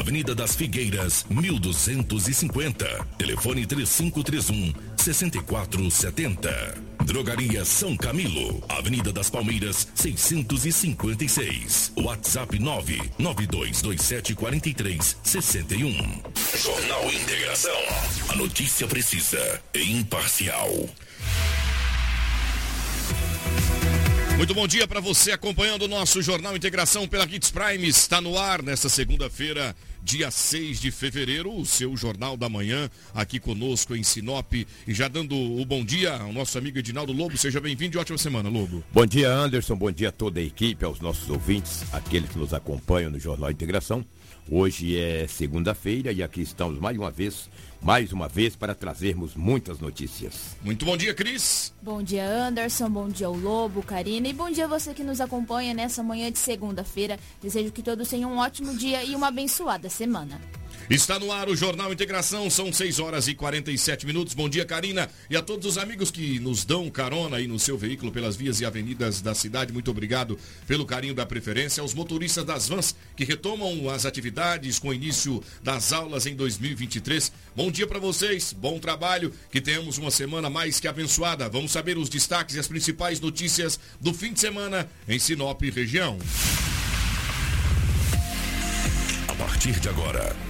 Avenida das Figueiras, 1250. Telefone 3531 6470. Drogaria São Camilo, Avenida das Palmeiras, 656. WhatsApp 99227 4361. Jornal Integração. A notícia precisa e imparcial. Muito bom dia para você acompanhando o nosso Jornal Integração pela Kids Prime. Está no ar nesta segunda-feira, dia 6 de fevereiro, o seu Jornal da Manhã, aqui conosco em Sinop. E já dando o bom dia ao nosso amigo Edinaldo Lobo. Seja bem-vindo e ótima semana, Lobo. Bom dia, Anderson. Bom dia a toda a equipe, aos nossos ouvintes, aqueles que nos acompanham no Jornal Integração. Hoje é segunda-feira e aqui estamos mais uma vez, mais uma vez para trazermos muitas notícias. Muito bom dia, Cris. Bom dia, Anderson. Bom dia ao Lobo, Karina e bom dia a você que nos acompanha nessa manhã de segunda-feira. Desejo que todos tenham um ótimo dia e uma abençoada semana. Está no ar o Jornal Integração, são 6 horas e 47 minutos. Bom dia, Karina, e a todos os amigos que nos dão carona aí no seu veículo pelas vias e avenidas da cidade. Muito obrigado pelo carinho da preferência. Aos motoristas das vans que retomam as atividades com o início das aulas em 2023. Bom dia para vocês, bom trabalho, que tenhamos uma semana mais que abençoada. Vamos saber os destaques e as principais notícias do fim de semana em Sinop região. A partir de agora.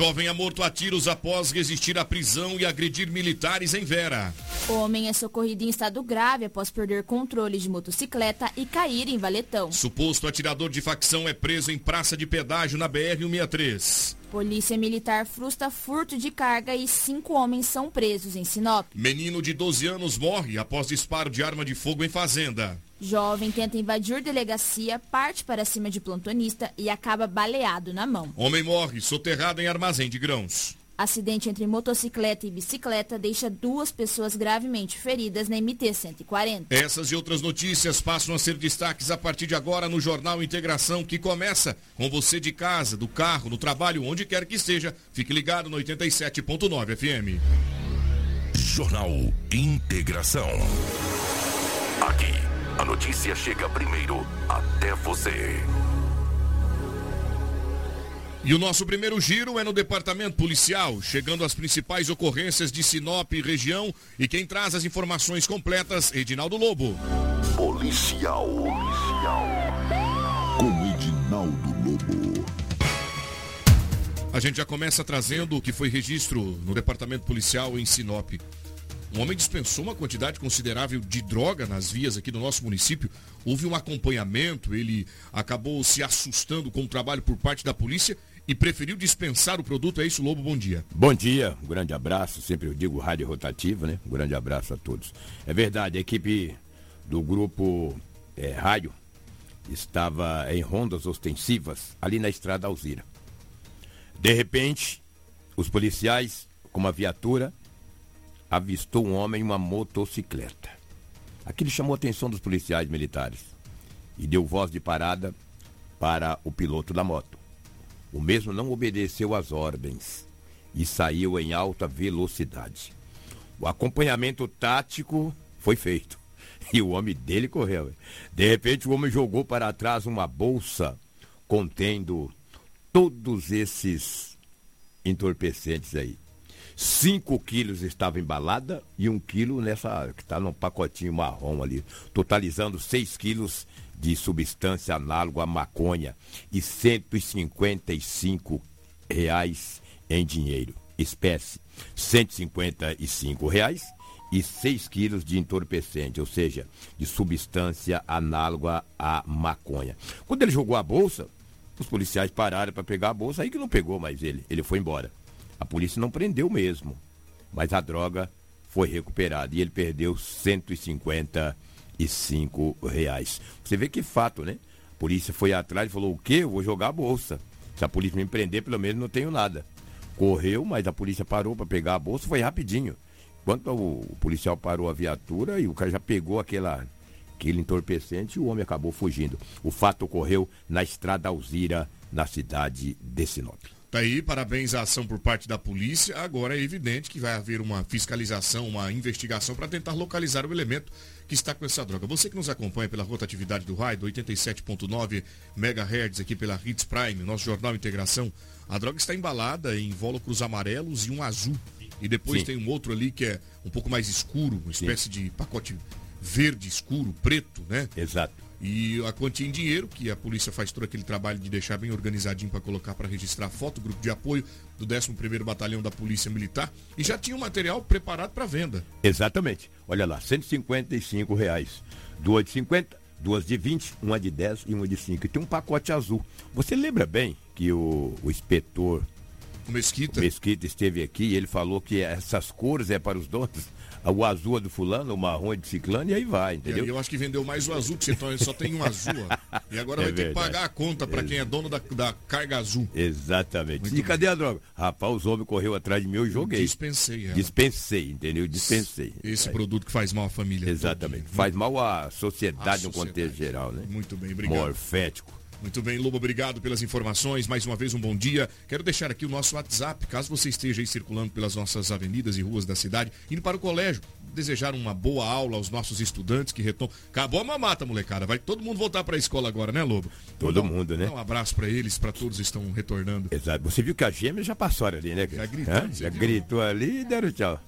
Jovem é morto a tiros após resistir à prisão e agredir militares em Vera. Homem é socorrido em estado grave após perder controle de motocicleta e cair em valetão. Suposto atirador de facção é preso em praça de pedágio na BR-163. Polícia Militar frustra furto de carga e cinco homens são presos em Sinop. Menino de 12 anos morre após disparo de arma de fogo em fazenda. Jovem tenta invadir delegacia, parte para cima de plantonista e acaba baleado na mão. Homem morre soterrado em armazém de grãos. Acidente entre motocicleta e bicicleta deixa duas pessoas gravemente feridas na MT-140. Essas e outras notícias passam a ser destaques a partir de agora no Jornal Integração, que começa com você de casa, do carro, no trabalho, onde quer que esteja. Fique ligado no 87.9 FM. Jornal Integração. Aqui, a notícia chega primeiro até você. E o nosso primeiro giro é no departamento policial, chegando às principais ocorrências de Sinop e região. E quem traz as informações completas, Edinaldo Lobo. Policial. Policial. Com Edinaldo Lobo. A gente já começa trazendo o que foi registro no departamento policial em Sinop. Um homem dispensou uma quantidade considerável de droga nas vias aqui do nosso município. Houve um acompanhamento, ele acabou se assustando com o trabalho por parte da polícia e preferiu dispensar o produto. É isso, Lobo? Bom dia. Bom dia, um grande abraço. Sempre eu digo rádio rotativa, né? Um grande abraço a todos. É verdade, a equipe do grupo é, estava em rondas ostensivas ali na estrada Alzira. De repente, os policiais, com uma viatura, avistou um homem em uma motocicleta. Aquilo chamou a atenção dos policiais militares e deu voz de parada para o piloto da moto. O mesmo não obedeceu às ordens e saiu em alta velocidade. O acompanhamento tático foi feito e o homem dele correu. De repente, o homem jogou para trás uma bolsa contendo todos esses entorpecentes aí. 5 quilos estava embalada e um quilo nessa que está num pacotinho marrom ali, totalizando 6 quilos de substância análoga à maconha e 155 reais em dinheiro, espécie 155 reais e 6 quilos de entorpecente, ou seja, de substância análoga à maconha. Quando ele jogou a bolsa, os policiais pararam para pegar a bolsa, aí que não pegou mais ele, ele foi embora. A polícia não prendeu mesmo, mas a droga foi recuperada e ele perdeu 155 reais. Você vê que fato, né? A polícia foi atrás e falou, o quê? Eu vou jogar a bolsa. Se a polícia me prender, pelo menos não tenho nada. Correu, mas a polícia parou para pegar a bolsa, foi rapidinho. Enquanto o, policial parou a viatura e o cara já pegou aquela, aquele entorpecente e o homem acabou fugindo. O fato ocorreu na estrada Alzira, na cidade de Sinop. Tá aí, parabéns à ação por parte da polícia. Agora é evidente que vai haver uma fiscalização, uma investigação para tentar localizar o elemento que está com essa droga. Você que nos acompanha pela rotatividade do raio, 87.9 MHz aqui pela Hits Prime, nosso jornal Integração, a droga está embalada em invólucros amarelos e um azul. E depois Sim. tem um outro ali que é um pouco mais escuro, uma espécie Sim. de pacote verde escuro, preto, né? Exato. E a quantia em dinheiro, que a polícia faz todo aquele trabalho de deixar bem organizadinho para colocar para registrar foto, grupo de apoio do 11º Batalhão da Polícia Militar, e já tinha o material preparado para venda. Exatamente. Olha lá, 155 reais. Duas de 50, duas de 20, uma de 10 e uma de 5. E tem um pacote azul. Você lembra bem que o, o inspetor o Mesquita. O Mesquita esteve aqui e ele falou que essas cores é para os donos o azul é do fulano, o marrom é de ciclano e aí vai, entendeu? eu acho que vendeu mais o azul, que você só tem um azul. Ó. E agora é vai verdade. ter que pagar a conta para quem é dono da, da carga azul. Exatamente. Muito e cadê a droga? Rapaz, os homens correu atrás de mim, eu joguei. Dispensei. Ela. Dispensei, entendeu? Dispensei. Esse aí. produto que faz mal à família. Exatamente. Faz mal à sociedade, no contexto geral, né? Muito bem, obrigado. Morfético. Muito bem, Lobo, obrigado pelas informações. Mais uma vez, um bom dia. Quero deixar aqui o nosso WhatsApp, caso você esteja aí circulando pelas nossas avenidas e ruas da cidade, indo para o colégio, desejar uma boa aula aos nossos estudantes que retomam. Acabou a mamata, molecada. Vai todo mundo voltar para a escola agora, né, Lobo? Todo mundo, né? Um abraço para eles, para todos que estão retornando. Exato. Você viu que a gêmea já passou ali, né? Já gritou. Já gritou ali e deram tchau.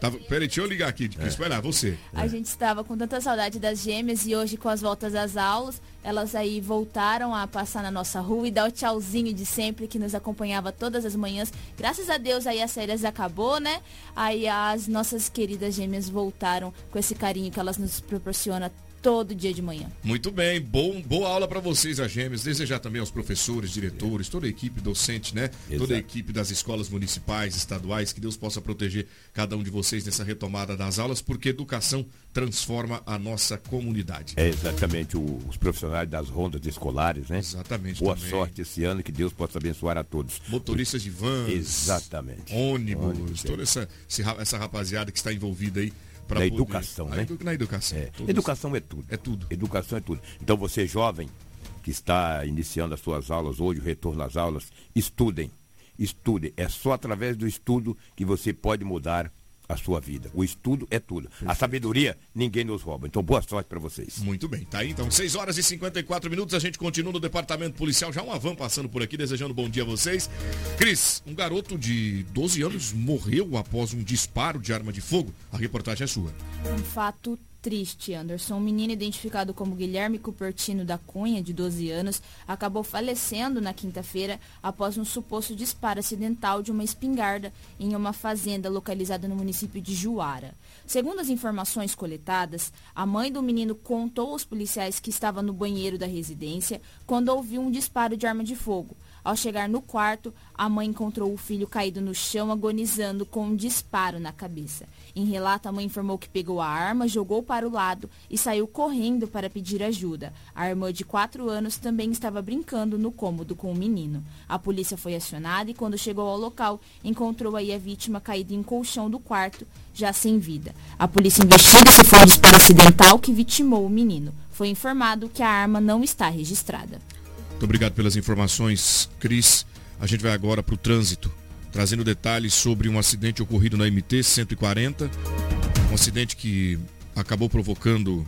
Tava, peraí, deixa eu ligar aqui. É. Vai lá, você. A é. gente estava com tanta saudade das gêmeas e hoje, com as voltas às aulas, elas aí voltaram a passar na nossa rua e dar o tchauzinho de sempre que nos acompanhava todas as manhãs. Graças a Deus aí as férias acabou, né? Aí as nossas queridas gêmeas voltaram com esse carinho que elas nos proporcionam todo dia de manhã. Muito bem, bom, boa aula para vocês, a Gêmeas. Desejar também aos professores, diretores, toda a equipe docente, né? Exato. Toda a equipe das escolas municipais, estaduais, que Deus possa proteger cada um de vocês nessa retomada das aulas, porque educação transforma a nossa comunidade. É exatamente o, os profissionais das rondas escolares, né? Exatamente. Boa também. sorte esse ano, que Deus possa abençoar a todos. Motoristas de vans. Exatamente. Ônibus, ônibus toda é. essa, essa rapaziada que está envolvida aí na educação, né? Na educação. É. Educação é tudo. É tudo. Educação é tudo. Então você jovem que está iniciando as suas aulas hoje, o retorno às aulas, estudem. Estudem. É só através do estudo que você pode mudar a sua vida. O estudo é tudo. Perfeito. A sabedoria, ninguém nos rouba. Então, boa sorte para vocês. Muito bem, tá aí. Então, 6 horas e 54 minutos. A gente continua no departamento policial. Já uma van passando por aqui, desejando bom dia a vocês. Cris, um garoto de 12 anos morreu após um disparo de arma de fogo. A reportagem é sua. Um fato triste, Anderson. Um menino identificado como Guilherme Cupertino da Cunha, de 12 anos, acabou falecendo na quinta-feira após um suposto disparo acidental de uma espingarda em uma fazenda localizada no município de Juara. Segundo as informações coletadas, a mãe do menino contou aos policiais que estava no banheiro da residência quando ouviu um disparo de arma de fogo. Ao chegar no quarto, a mãe encontrou o filho caído no chão, agonizando com um disparo na cabeça. Em relato, a mãe informou que pegou a arma, jogou para o lado e saiu correndo para pedir ajuda. A irmã de 4 anos também estava brincando no cômodo com o menino. A polícia foi acionada e, quando chegou ao local, encontrou aí a vítima caída em colchão do quarto, já sem vida. A polícia investiga se foi um disparo acidental que vitimou o menino. Foi informado que a arma não está registrada. Muito obrigado pelas informações, Cris. A gente vai agora para o trânsito, trazendo detalhes sobre um acidente ocorrido na MT 140. Um acidente que acabou provocando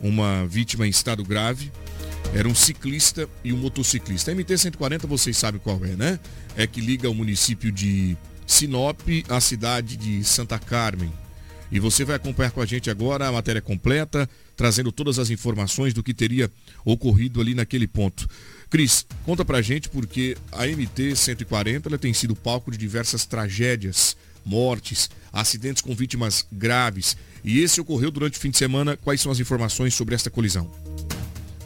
uma vítima em estado grave. Era um ciclista e um motociclista. A MT 140 vocês sabem qual é, né? É que liga o município de Sinop à cidade de Santa Carmen. E você vai acompanhar com a gente agora a matéria completa, trazendo todas as informações do que teria ocorrido ali naquele ponto. Cris, conta pra gente porque a MT 140 ela tem sido palco de diversas tragédias, mortes, acidentes com vítimas graves. E esse ocorreu durante o fim de semana. Quais são as informações sobre esta colisão?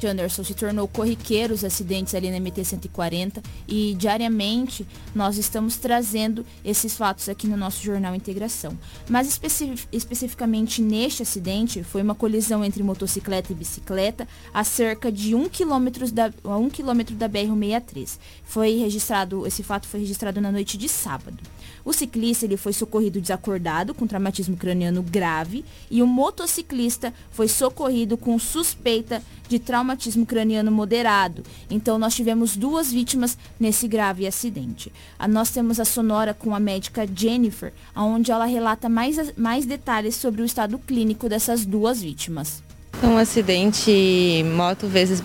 Janderson, se tornou corriqueiro os acidentes ali na MT-140 e diariamente nós estamos trazendo esses fatos aqui no nosso jornal Integração. Mas especi especificamente neste acidente, foi uma colisão entre motocicleta e bicicleta a cerca de um quilômetro da, a um quilômetro da BR-163. Foi registrado, esse fato foi registrado na noite de sábado. O ciclista ele foi socorrido desacordado com traumatismo craniano grave e o motociclista foi socorrido com suspeita de traumatismo craniano moderado. Então nós tivemos duas vítimas nesse grave acidente. A, nós temos a sonora com a médica Jennifer, onde ela relata mais, mais detalhes sobre o estado clínico dessas duas vítimas. Um acidente moto versus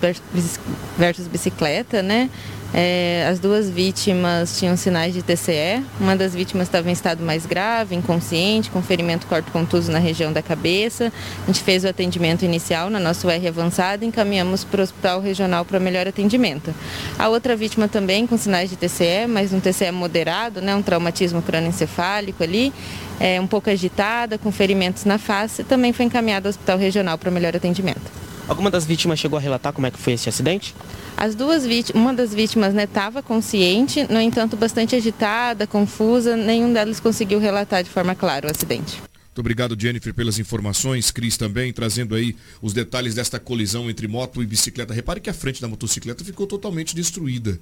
bicicleta, né? É, as duas vítimas tinham sinais de TCE. Uma das vítimas estava em estado mais grave, inconsciente, com ferimento corto-contuso na região da cabeça. A gente fez o atendimento inicial na nossa UR avançada e encaminhamos para o hospital regional para melhor atendimento. A outra vítima também com sinais de TCE, mas um TCE moderado, né, um traumatismo crânioencefálico ali, é, um pouco agitada, com ferimentos na face, também foi encaminhada ao hospital regional para melhor atendimento. Alguma das vítimas chegou a relatar como é que foi esse acidente? As duas vítimas, uma das vítimas estava né, consciente, no entanto bastante agitada, confusa, nenhum deles conseguiu relatar de forma clara o acidente. Muito obrigado, Jennifer, pelas informações. Cris também trazendo aí os detalhes desta colisão entre moto e bicicleta. Repare que a frente da motocicleta ficou totalmente destruída.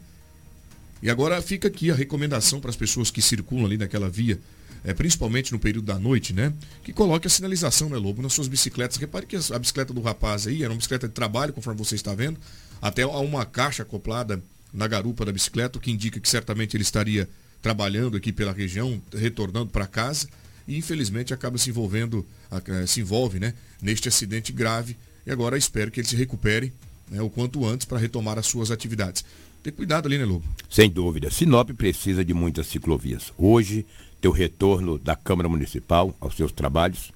E agora fica aqui a recomendação para as pessoas que circulam ali naquela via, é, principalmente no período da noite, né? Que coloque a sinalização, né, Lobo, nas suas bicicletas. Repare que a bicicleta do rapaz aí era uma bicicleta de trabalho, conforme você está vendo. Até há uma caixa acoplada na garupa da bicicleta, o que indica que certamente ele estaria trabalhando aqui pela região, retornando para casa e infelizmente acaba se envolvendo, eh, se envolve né, neste acidente grave e agora espero que ele se recupere né, o quanto antes para retomar as suas atividades. Ter cuidado ali, né, Lobo? Sem dúvida. Sinop precisa de muitas ciclovias. Hoje, teu retorno da Câmara Municipal aos seus trabalhos.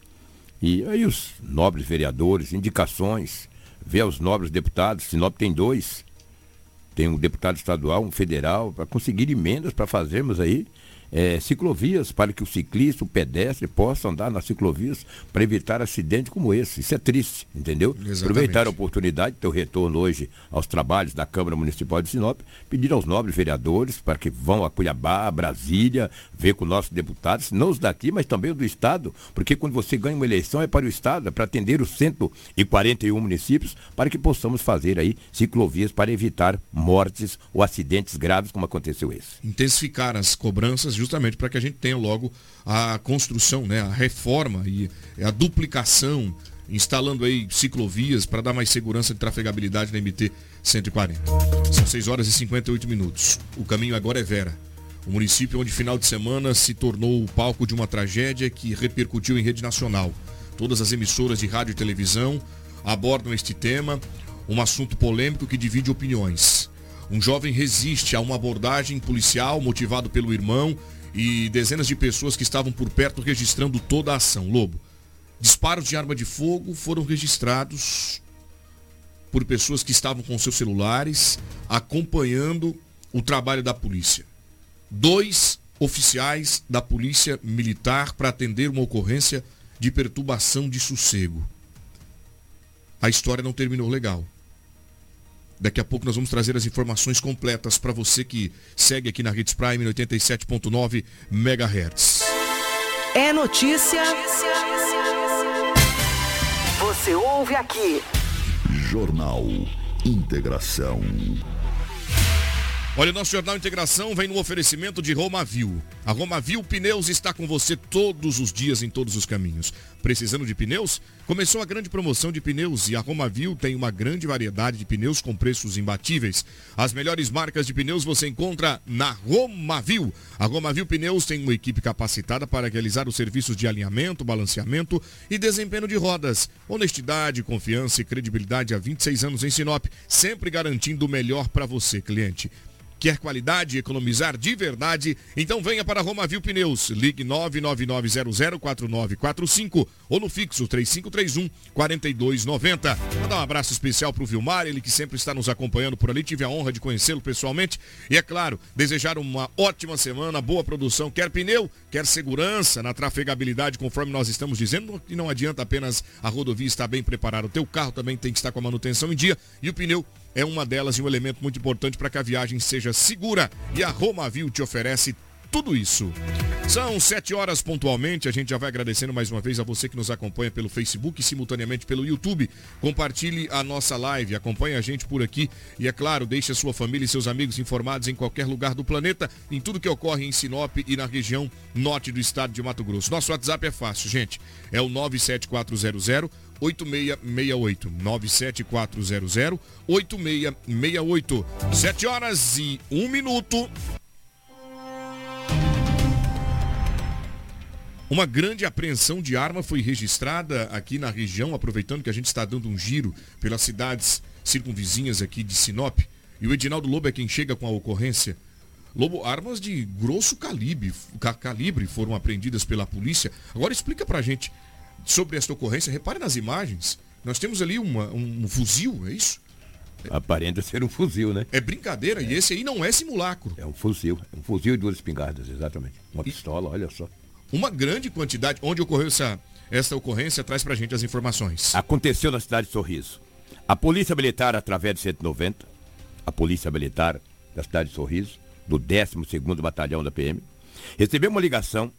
E aí os nobres vereadores, indicações, ver os nobres deputados, Sinop tem dois, tem um deputado estadual, um federal, para conseguir emendas para fazermos aí é, ciclovias para que o ciclista, o pedestre possa andar nas ciclovias para evitar acidentes como esse. Isso é triste, entendeu? Exatamente. Aproveitar a oportunidade, teu retorno hoje aos trabalhos da Câmara Municipal de Sinop, pedir aos nobres vereadores para que vão a Cuiabá, a Brasília, ver com nossos deputados, não os daqui, mas também os do Estado, porque quando você ganha uma eleição é para o Estado, é para atender os 141 municípios, para que possamos fazer aí ciclovias para evitar mortes ou acidentes graves como aconteceu esse. Intensificar as cobranças justamente para que a gente tenha logo a construção, né, a reforma e a duplicação, instalando aí ciclovias para dar mais segurança de trafegabilidade na MT 140. São 6 horas e 58 minutos. O caminho agora é Vera. O município onde final de semana se tornou o palco de uma tragédia que repercutiu em rede nacional. Todas as emissoras de rádio e televisão abordam este tema, um assunto polêmico que divide opiniões. Um jovem resiste a uma abordagem policial motivado pelo irmão e dezenas de pessoas que estavam por perto registrando toda a ação. Lobo, disparos de arma de fogo foram registrados por pessoas que estavam com seus celulares acompanhando o trabalho da polícia. Dois oficiais da polícia militar para atender uma ocorrência de perturbação de sossego. A história não terminou legal. Daqui a pouco nós vamos trazer as informações completas para você que segue aqui na Hits Prime 87.9 MHz. É notícia. Você ouve aqui. Jornal Integração. Olha, o nosso Jornal Integração vem no oferecimento de Romavil. A Romavil Pneus está com você todos os dias em todos os caminhos. Precisando de pneus? Começou a grande promoção de pneus e a Romavil tem uma grande variedade de pneus com preços imbatíveis. As melhores marcas de pneus você encontra na Romavil. A Romavil Pneus tem uma equipe capacitada para realizar os serviços de alinhamento, balanceamento e desempenho de rodas. Honestidade, confiança e credibilidade há 26 anos em Sinop, sempre garantindo o melhor para você, cliente. Quer qualidade, economizar de verdade? Então venha para Romavil Pneus. Ligue 999004945 ou no fixo 3531 4290. Vou dar um abraço especial para o Vilmar, ele que sempre está nos acompanhando por ali. Tive a honra de conhecê-lo pessoalmente. E é claro, desejar uma ótima semana, boa produção. Quer pneu, quer segurança na trafegabilidade, conforme nós estamos dizendo. E não adianta apenas a rodovia estar bem preparada. O teu carro também tem que estar com a manutenção em dia. E o pneu é uma delas e um elemento muito importante para que a viagem seja segura. E a Romavil te oferece tudo isso. São sete horas pontualmente. A gente já vai agradecendo mais uma vez a você que nos acompanha pelo Facebook e simultaneamente pelo YouTube. Compartilhe a nossa live, acompanhe a gente por aqui e, é claro, deixe a sua família e seus amigos informados em qualquer lugar do planeta, em tudo que ocorre em Sinop e na região norte do estado de Mato Grosso. Nosso WhatsApp é fácil, gente. É o 97400 8668 97400 8668 7 horas e 1 minuto. Uma grande apreensão de arma foi registrada aqui na região, aproveitando que a gente está dando um giro pelas cidades circunvizinhas aqui de Sinop. E o Edinaldo Lobo é quem chega com a ocorrência. Lobo, armas de grosso calibre, calibre foram apreendidas pela polícia. Agora explica pra gente sobre esta ocorrência. Repare nas imagens. Nós temos ali uma, um fuzil, é isso? Aparenta ser um fuzil, né? É brincadeira, é. e esse aí não é simulacro. É um fuzil, um fuzil e duas espingardas, exatamente. Uma e... pistola, olha só uma grande quantidade. Onde ocorreu essa, essa ocorrência? Traz pra gente as informações. Aconteceu na cidade de Sorriso. A Polícia Militar, através de 190, a Polícia Militar da cidade de Sorriso, do 12º Batalhão da PM, recebeu uma ligação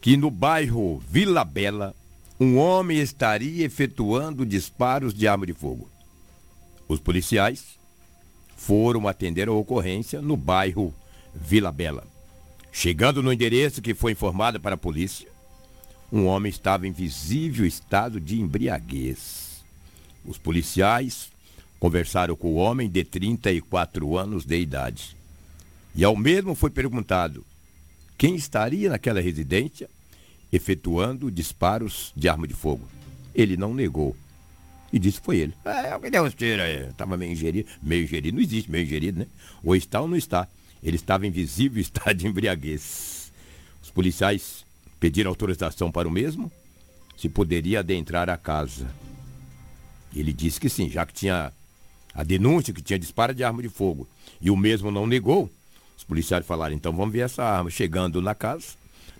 que no bairro Vila Bela, um homem estaria efetuando disparos de arma de fogo. Os policiais foram atender a ocorrência no bairro Vila Bela. Chegando no endereço que foi informado para a polícia, um homem estava em visível estado de embriaguez. Os policiais conversaram com o homem de 34 anos de idade. E ao mesmo foi perguntado quem estaria naquela residência efetuando disparos de arma de fogo. Ele não negou. E disse que foi ele. É, alguém deu uns tiros aí. Estava meio ingerido. Meio ingerido não existe meio ingerido, né? Ou está ou não está. Ele estava em visível estado de embriaguez. Os policiais pediram autorização para o mesmo, se poderia adentrar a casa. Ele disse que sim, já que tinha a denúncia que tinha disparo de arma de fogo e o mesmo não negou. Os policiais falaram: então vamos ver essa arma. Chegando na casa,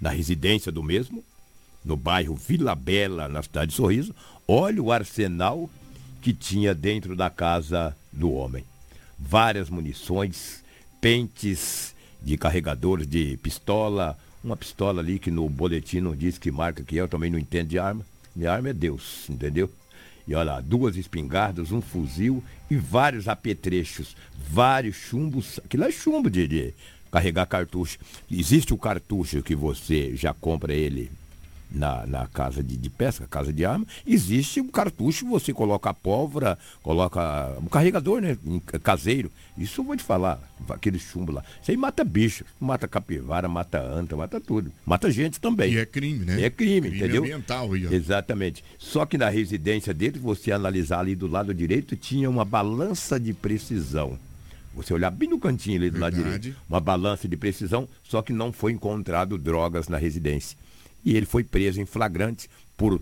na residência do mesmo, no bairro Vila Bela, na cidade de Sorriso, olha o arsenal que tinha dentro da casa do homem. Várias munições, pentes de carregadores de pistola, uma pistola ali que no boletim não diz que marca que é, eu também não entendo de arma. Minha arma é Deus, entendeu? E olha lá, duas espingardas, um fuzil e vários apetrechos, vários chumbos. Aquilo é chumbo de carregar cartucho. Existe o cartucho que você já compra ele na, na casa de, de, pesca, casa de arma, existe um cartucho, você coloca a pólvora, coloca um carregador, né? Caseiro. Isso eu vou te falar, aquele chumbo lá. Isso aí mata bicho, mata capivara, mata anta, mata tudo. Mata gente também. E é crime, né? É crime, crime entendeu? ambiental. Exatamente. Só que na residência dele, você analisar ali do lado direito, tinha uma balança de precisão. Você olhar bem no cantinho ali do Verdade. lado direito. Uma balança de precisão, só que não foi encontrado drogas na residência e ele foi preso em flagrante por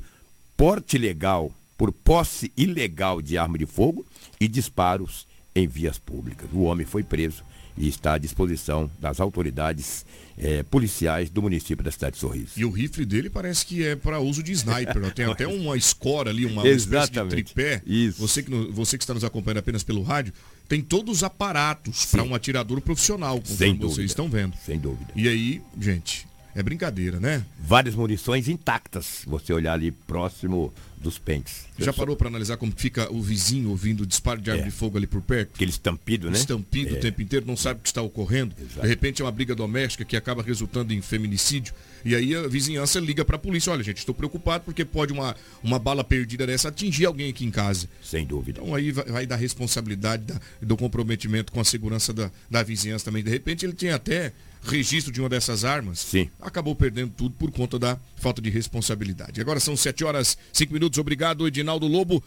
porte ilegal, por posse ilegal de arma de fogo e disparos em vias públicas. O homem foi preso e está à disposição das autoridades eh, policiais do município da cidade de Sorriso. E o rifle dele parece que é para uso de sniper, não? tem até uma escora ali, uma, espécie de tripé. Isso. Você que, você que está nos acompanhando apenas pelo rádio, tem todos os aparatos para um atirador profissional, como Sem vocês dúvida. estão vendo. Sem dúvida. E aí, gente, é brincadeira, né? Várias munições intactas, você olhar ali próximo dos pentes. Já parou para analisar como fica o vizinho ouvindo o disparo de arma é. de fogo ali por perto? Aquele estampido, né? Estampido é. o tempo inteiro, não sabe o que está ocorrendo. Exato. De repente é uma briga doméstica que acaba resultando em feminicídio. E aí a vizinhança liga para a polícia: olha, gente, estou preocupado porque pode uma, uma bala perdida dessa atingir alguém aqui em casa. Sem dúvida. Então aí vai, vai dar responsabilidade da, do comprometimento com a segurança da, da vizinhança também. De repente ele tem até registro de uma dessas armas, Sim. acabou perdendo tudo por conta da falta de responsabilidade. Agora são 7 horas 5 minutos. Obrigado, Edinaldo Lobo.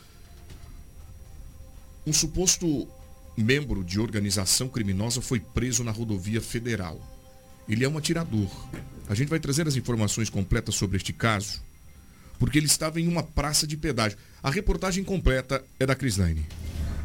Um suposto membro de organização criminosa foi preso na rodovia federal. Ele é um atirador. A gente vai trazer as informações completas sobre este caso, porque ele estava em uma praça de pedágio. A reportagem completa é da Crislaine.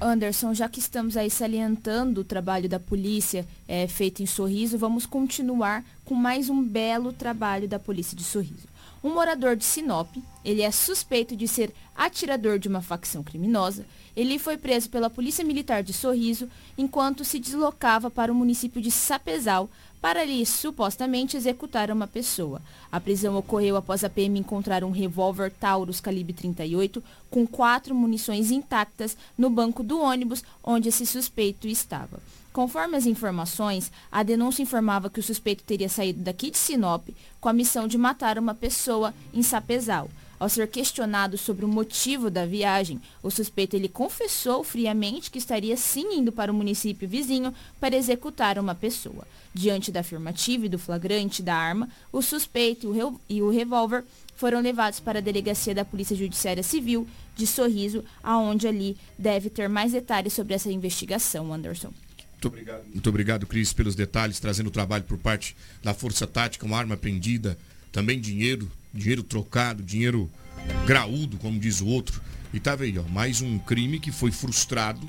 Anderson, já que estamos aí salientando o trabalho da polícia é, feito em Sorriso, vamos continuar com mais um belo trabalho da polícia de Sorriso. Um morador de Sinop, ele é suspeito de ser atirador de uma facção criminosa. Ele foi preso pela Polícia Militar de Sorriso enquanto se deslocava para o município de Sapezal para ali supostamente executar uma pessoa. A prisão ocorreu após a PM encontrar um revólver Taurus calibre 38 com quatro munições intactas no banco do ônibus onde esse suspeito estava. Conforme as informações, a denúncia informava que o suspeito teria saído daqui de Sinop com a missão de matar uma pessoa em Sapezal. Ao ser questionado sobre o motivo da viagem, o suspeito ele confessou friamente que estaria sim indo para o município vizinho para executar uma pessoa. Diante da afirmativa e do flagrante da arma, o suspeito e o revólver foram levados para a delegacia da Polícia Judiciária Civil de Sorriso, aonde ali deve ter mais detalhes sobre essa investigação, Anderson. Muito obrigado, Muito obrigado Cris, pelos detalhes, trazendo o trabalho por parte da Força Tática, uma arma prendida, também dinheiro dinheiro trocado, dinheiro graúdo, como diz o outro. E tá aí, ó, mais um crime que foi frustrado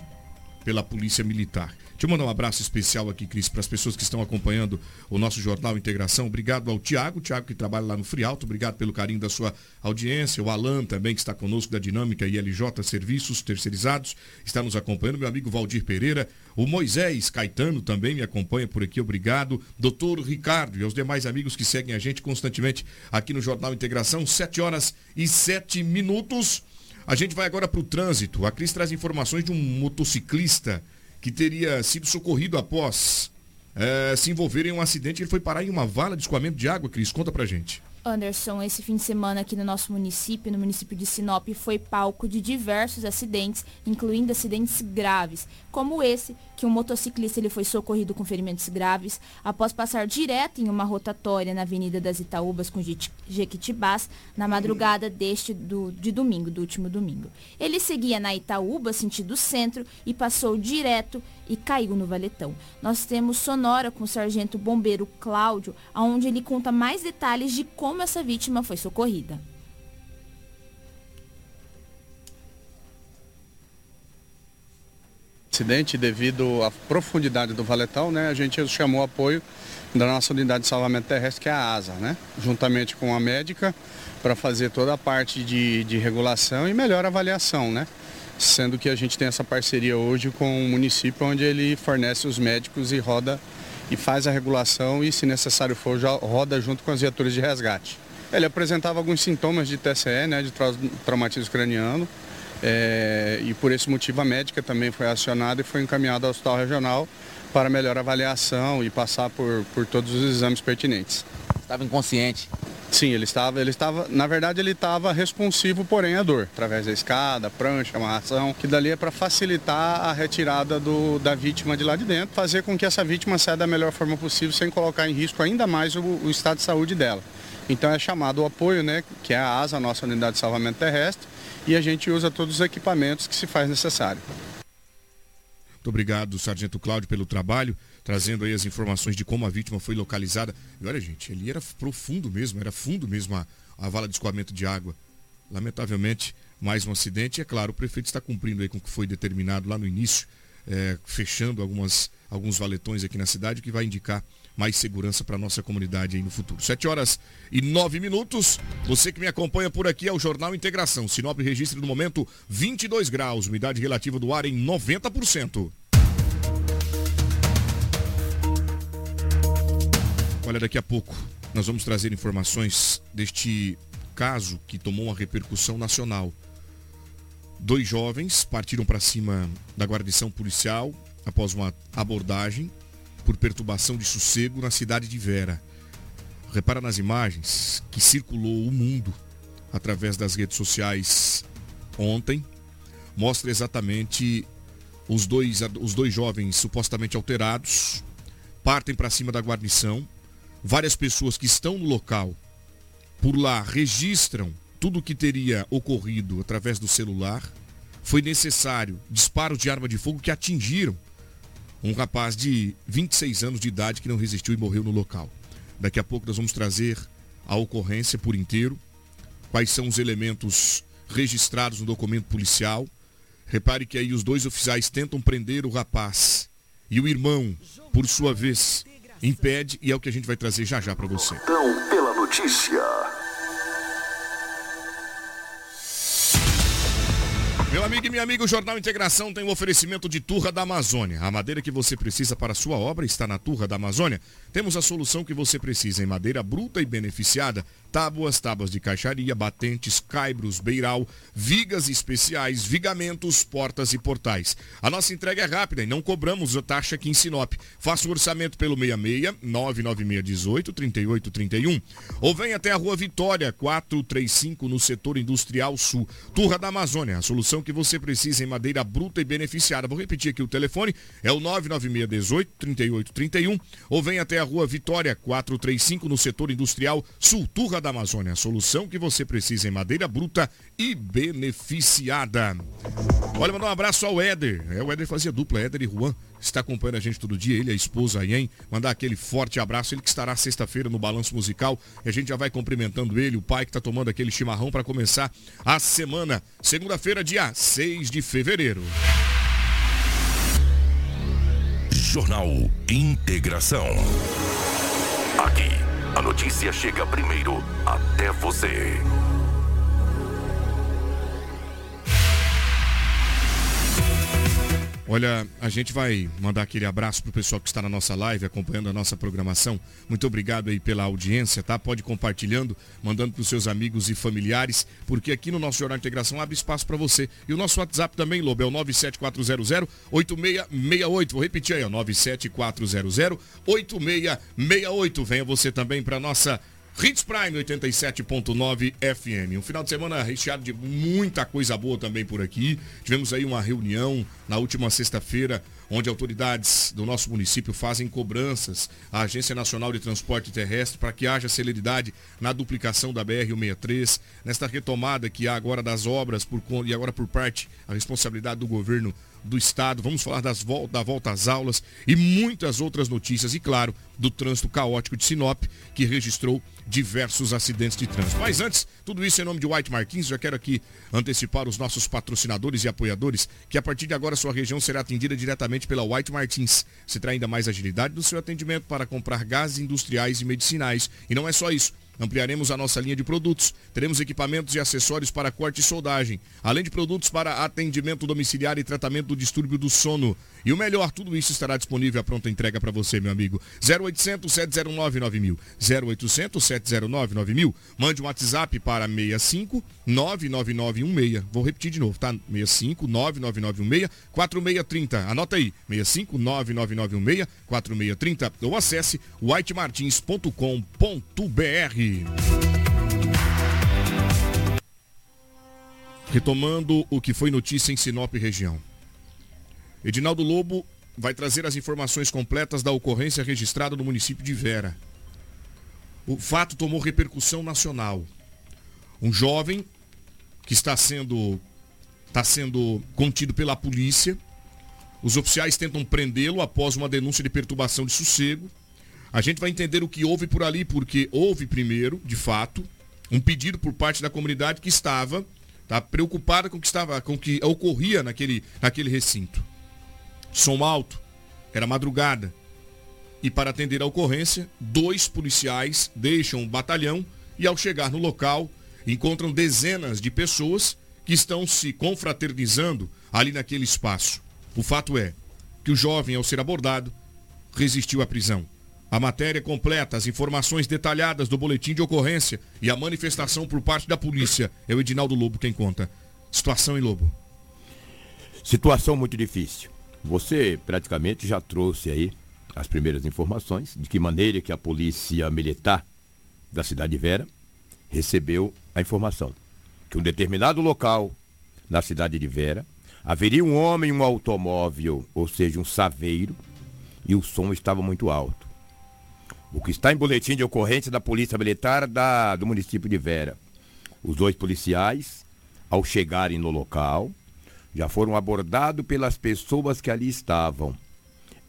pela polícia militar. Deixa eu mandar um abraço especial aqui, Cris, para as pessoas que estão acompanhando o nosso Jornal Integração. Obrigado ao Tiago, Tiago que trabalha lá no Frialto. Obrigado pelo carinho da sua audiência. O Alan também, que está conosco da Dinâmica e LJ Serviços Terceirizados, está nos acompanhando. Meu amigo Valdir Pereira. O Moisés Caetano também me acompanha por aqui. Obrigado. Doutor Ricardo e aos demais amigos que seguem a gente constantemente aqui no Jornal Integração. Sete horas e sete minutos. A gente vai agora para o trânsito. A Cris traz informações de um motociclista que teria sido socorrido após é, se envolver em um acidente. Ele foi parar em uma vala de escoamento de água, Cris. Conta pra gente. Anderson, esse fim de semana aqui no nosso município, no município de Sinop, foi palco de diversos acidentes, incluindo acidentes graves, como esse que um motociclista ele foi socorrido com ferimentos graves após passar direto em uma rotatória na Avenida das Itaúbas com Jequitibás na madrugada deste do, de domingo, do último domingo. Ele seguia na Itaúba, sentido centro, e passou direto e caiu no valetão. Nós temos sonora com o sargento bombeiro Cláudio, onde ele conta mais detalhes de como essa vítima foi socorrida. Acidente devido à profundidade do valetão, né? A gente chamou apoio da nossa unidade de salvamento terrestre, que é a ASA, né? Juntamente com a médica, para fazer toda a parte de, de regulação e melhor avaliação, né? Sendo que a gente tem essa parceria hoje com o município, onde ele fornece os médicos e roda e faz a regulação e, se necessário for, já roda junto com as viaturas de resgate. Ele apresentava alguns sintomas de TCE, né, de traumatismo craniano, é, e por esse motivo a médica também foi acionada e foi encaminhada ao hospital regional para melhor avaliação e passar por, por todos os exames pertinentes. Estava inconsciente? Sim, ele estava, ele estava, na verdade ele estava responsivo, porém a dor, através da escada, prancha, amarração, que dali é para facilitar a retirada do, da vítima de lá de dentro, fazer com que essa vítima saia da melhor forma possível, sem colocar em risco ainda mais o, o estado de saúde dela. Então é chamado o apoio, né, que é a ASA, a nossa unidade de salvamento terrestre, e a gente usa todos os equipamentos que se faz necessário. Muito obrigado, Sargento Cláudio, pelo trabalho trazendo aí as informações de como a vítima foi localizada. E olha, gente, ele era profundo mesmo, era fundo mesmo a, a vala de escoamento de água. Lamentavelmente, mais um acidente. E é claro, o prefeito está cumprindo aí com o que foi determinado lá no início, é, fechando algumas, alguns valetões aqui na cidade, que vai indicar mais segurança para a nossa comunidade aí no futuro. Sete horas e nove minutos. Você que me acompanha por aqui é o Jornal Integração. Sinop registra no momento 22 graus, umidade relativa do ar em 90%. Olha, daqui a pouco nós vamos trazer informações deste caso que tomou uma repercussão nacional. Dois jovens partiram para cima da guarnição policial após uma abordagem por perturbação de sossego na cidade de Vera. Repara nas imagens que circulou o mundo através das redes sociais ontem. Mostra exatamente os dois, os dois jovens supostamente alterados, partem para cima da guarnição, várias pessoas que estão no local, por lá, registram tudo o que teria ocorrido através do celular. Foi necessário disparos de arma de fogo que atingiram um rapaz de 26 anos de idade que não resistiu e morreu no local. Daqui a pouco nós vamos trazer a ocorrência por inteiro, quais são os elementos registrados no documento policial. Repare que aí os dois oficiais tentam prender o rapaz e o irmão, por sua vez, impede e é o que a gente vai trazer já já para você. Então, pela notícia. Meu amigo e minha amiga, o Jornal Integração tem um oferecimento de Turra da Amazônia. A madeira que você precisa para a sua obra está na Turra da Amazônia. Temos a solução que você precisa em madeira bruta e beneficiada, tábuas, tábuas de caixaria, batentes, caibros, beiral, vigas especiais, vigamentos, portas e portais. A nossa entrega é rápida e não cobramos a taxa aqui em Sinop. Faça o orçamento pelo 66 99618 3831 ou venha até a Rua Vitória 435 no setor industrial sul. Turra da Amazônia, a solução que você precisa em madeira bruta e beneficiada. Vou repetir aqui o telefone, é o 99618 3831 ou venha até a Rua Vitória 435 no setor industrial sul. Turra da Amazônia, a solução que você precisa em madeira bruta e beneficiada. Olha, mandar um abraço ao Éder. É, o Éder fazia dupla, Éder e Juan. Está acompanhando a gente todo dia, ele, a esposa Yen. Mandar aquele forte abraço. Ele que estará sexta-feira no Balanço Musical. E a gente já vai cumprimentando ele, o pai que está tomando aquele chimarrão para começar a semana. Segunda-feira, dia 6 de fevereiro. Jornal Integração. A notícia chega primeiro até você. Olha, a gente vai mandar aquele abraço pro pessoal que está na nossa live, acompanhando a nossa programação. Muito obrigado aí pela audiência, tá? Pode compartilhando, mandando pros seus amigos e familiares, porque aqui no nosso Jornal de Integração abre espaço para você. E o nosso WhatsApp também, Lobo, é o 97400-8668. Vou repetir aí, ó, 97400-8668. Venha você também para nossa Hits Prime 87.9 FM. Um final de semana recheado de muita coisa boa também por aqui. Tivemos aí uma reunião na última sexta-feira, onde autoridades do nosso município fazem cobranças à Agência Nacional de Transporte Terrestre para que haja celeridade na duplicação da BR-163, nesta retomada que há agora das obras por, e agora por parte a responsabilidade do governo do estado. Vamos falar das vol da volta às aulas e muitas outras notícias e claro, do trânsito caótico de Sinop, que registrou diversos acidentes de trânsito. Mas antes, tudo isso em nome de White Martins, já quero aqui antecipar os nossos patrocinadores e apoiadores, que a partir de agora sua região será atendida diretamente pela White Martins. Se traz ainda mais agilidade no seu atendimento para comprar gases industriais e medicinais. E não é só isso. Ampliaremos a nossa linha de produtos. Teremos equipamentos e acessórios para corte e soldagem, além de produtos para atendimento domiciliar e tratamento do distúrbio do sono. E o melhor, tudo isso estará disponível à pronta entrega para você, meu amigo. 0800 709 9000. 0800 709 9000. Mande um WhatsApp para 65 99916. Vou repetir de novo, tá? 65 99916 4630. Anota aí. 65 99916 4630 ou acesse whitemartins.com.br. Retomando o que foi notícia em Sinop região. Edinaldo Lobo vai trazer as informações completas da ocorrência registrada no município de Vera. O fato tomou repercussão nacional. Um jovem que está sendo está sendo contido pela polícia. Os oficiais tentam prendê-lo após uma denúncia de perturbação de sossego. A gente vai entender o que houve por ali, porque houve primeiro, de fato, um pedido por parte da comunidade que estava tá, preocupada com o que estava, com que ocorria naquele, naquele recinto. Som alto, era madrugada. E para atender a ocorrência, dois policiais deixam o batalhão e ao chegar no local, encontram dezenas de pessoas que estão se confraternizando ali naquele espaço. O fato é que o jovem, ao ser abordado, resistiu à prisão. A matéria completa, as informações detalhadas do boletim de ocorrência e a manifestação por parte da polícia é o Edinaldo Lobo quem conta. Situação em Lobo. Situação muito difícil. Você praticamente já trouxe aí as primeiras informações de que maneira que a polícia militar da cidade de Vera recebeu a informação que um determinado local na cidade de Vera haveria um homem em um automóvel, ou seja, um saveiro, e o som estava muito alto. O que está em boletim de ocorrência da Polícia Militar da, do município de Vera. Os dois policiais, ao chegarem no local, já foram abordados pelas pessoas que ali estavam.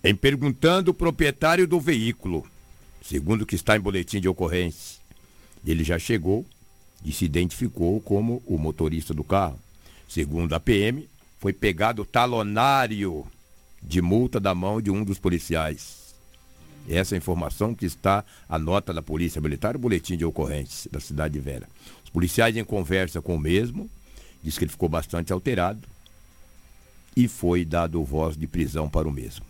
em perguntando o proprietário do veículo, segundo o que está em boletim de ocorrência. Ele já chegou e se identificou como o motorista do carro. Segundo a PM, foi pegado talonário de multa da mão de um dos policiais. Essa é informação que está a nota da Polícia Militar, o boletim de ocorrência da cidade de Vera. Os policiais em conversa com o mesmo, diz que ele ficou bastante alterado e foi dado voz de prisão para o mesmo.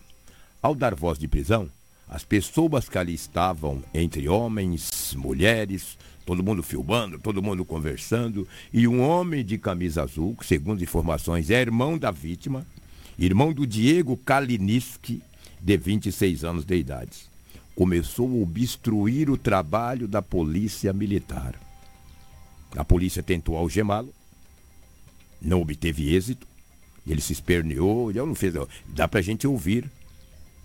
Ao dar voz de prisão, as pessoas que ali estavam, entre homens, mulheres, todo mundo filmando, todo mundo conversando, e um homem de camisa azul, que segundo informações é irmão da vítima, irmão do Diego Kaliniski, de 26 anos de idade, começou a obstruir o trabalho da polícia militar. A polícia tentou algemá-lo, não obteve êxito, ele se esperneou, eu não fez, dá pra gente ouvir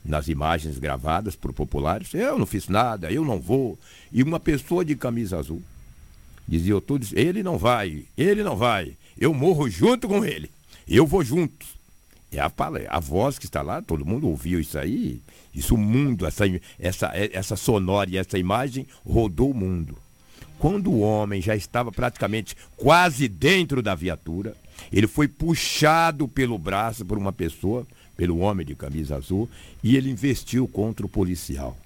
nas imagens gravadas por populares, eu não fiz nada, eu não vou. E uma pessoa de camisa azul dizia todos, ele não vai, ele não vai, eu morro junto com ele, eu vou junto. É a, a voz que está lá, todo mundo ouviu isso aí, isso o mundo, essa, essa, essa sonora e essa imagem rodou o mundo. Quando o homem já estava praticamente quase dentro da viatura, ele foi puxado pelo braço por uma pessoa, pelo homem de camisa azul, e ele investiu contra o policial.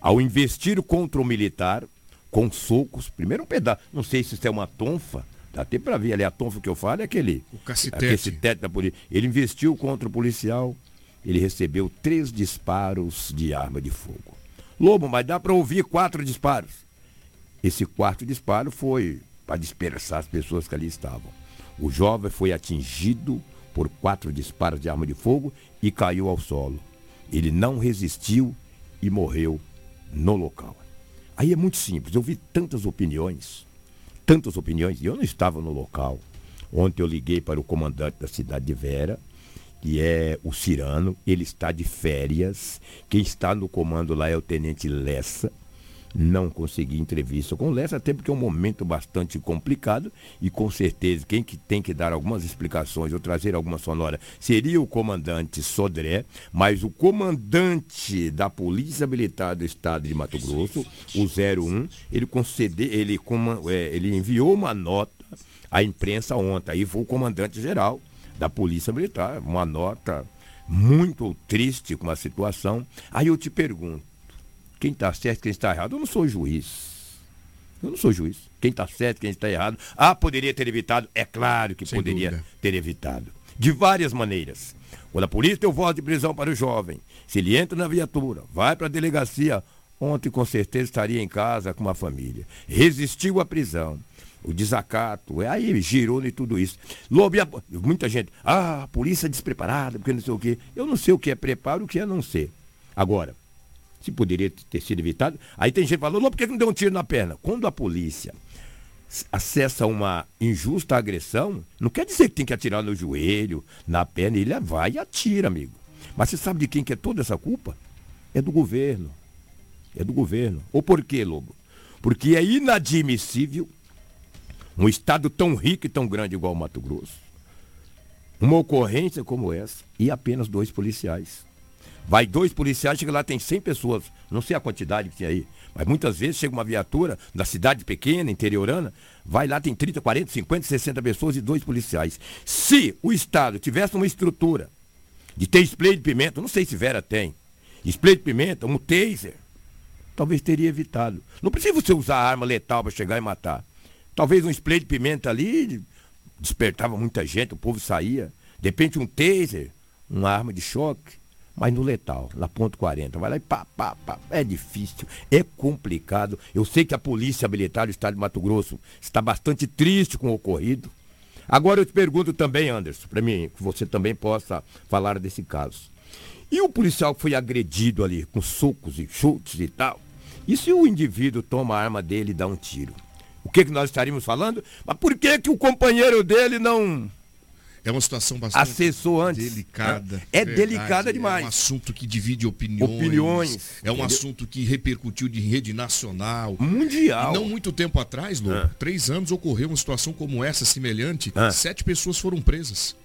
Ao investir contra o militar, com socos, primeiro um pedaço, não sei se isso é uma tonfa, dá até para ver ali a tonfa que eu falo, é aquele, o cacetete. cacetete da polícia. Ele investiu contra o policial, ele recebeu três disparos de arma de fogo. Lobo, mas dá para ouvir quatro disparos. Esse quarto disparo foi para dispersar as pessoas que ali estavam. O jovem foi atingido por quatro disparos de arma de fogo e caiu ao solo. Ele não resistiu e morreu no local. Aí é muito simples, eu vi tantas opiniões, tantas opiniões, e eu não estava no local. Ontem eu liguei para o comandante da cidade de Vera, que é o Cirano, ele está de férias. Quem está no comando lá é o tenente Lessa não consegui entrevista com o Lessa, até porque é um momento bastante complicado e com certeza quem que tem que dar algumas explicações ou trazer alguma sonora seria o comandante Sodré, mas o comandante da Polícia Militar do Estado de Mato Grosso, o 01, ele concedeu, ele, é, ele enviou uma nota à imprensa ontem, aí foi o comandante geral da Polícia Militar, uma nota muito triste com a situação. Aí eu te pergunto, quem está certo, quem está errado. Eu não sou juiz. Eu não sou juiz. Quem está certo, quem está errado. Ah, poderia ter evitado? É claro que Sem poderia dúvida. ter evitado. De várias maneiras. Quando a polícia deu voz de prisão para o jovem, se ele entra na viatura, vai para a delegacia, ontem com certeza estaria em casa com uma família. Resistiu à prisão. O desacato, é aí girou e tudo isso. Lobo, muita gente, ah, a polícia despreparada, porque não sei o quê. Eu não sei o que é preparo, o que é não ser. Agora, se poderia ter sido evitado. Aí tem gente falando, não, por que não deu um tiro na perna? Quando a polícia acessa uma injusta agressão, não quer dizer que tem que atirar no joelho, na perna, ele vai e atira, amigo. Mas você sabe de quem que é toda essa culpa? É do governo. É do governo. Ou por quê, Lobo? Porque é inadmissível um estado tão rico e tão grande igual o Mato Grosso, uma ocorrência como essa e apenas dois policiais. Vai dois policiais, chega lá, tem 100 pessoas. Não sei a quantidade que tem aí. Mas muitas vezes chega uma viatura da cidade pequena, interiorana, vai lá, tem 30, 40, 50, 60 pessoas e dois policiais. Se o Estado tivesse uma estrutura de ter spray de pimenta, não sei se Vera tem, spray de pimenta, um taser, talvez teria evitado. Não precisa você usar arma letal para chegar e matar. Talvez um spray de pimenta ali despertava muita gente, o povo saía. De repente um taser, uma arma de choque mas no letal, na ponto 40. Vai lá e pá, pá, pá. É difícil, é complicado. Eu sei que a Polícia Militar do Estado de Mato Grosso está bastante triste com o ocorrido. Agora eu te pergunto também, Anderson, para mim, que você também possa falar desse caso. E o policial que foi agredido ali com socos e chutes e tal? E se o indivíduo toma a arma dele e dá um tiro? O que, que nós estaríamos falando? Mas por que, que o companheiro dele não é uma situação bastante Acessou antes. delicada. É verdade. delicada demais. É um assunto que divide opiniões. Opiniões. É um entendeu? assunto que repercutiu de rede nacional. Mundial. E não muito tempo atrás, Lô, ah. três anos, ocorreu uma situação como essa, semelhante. Ah. Sete pessoas foram presas.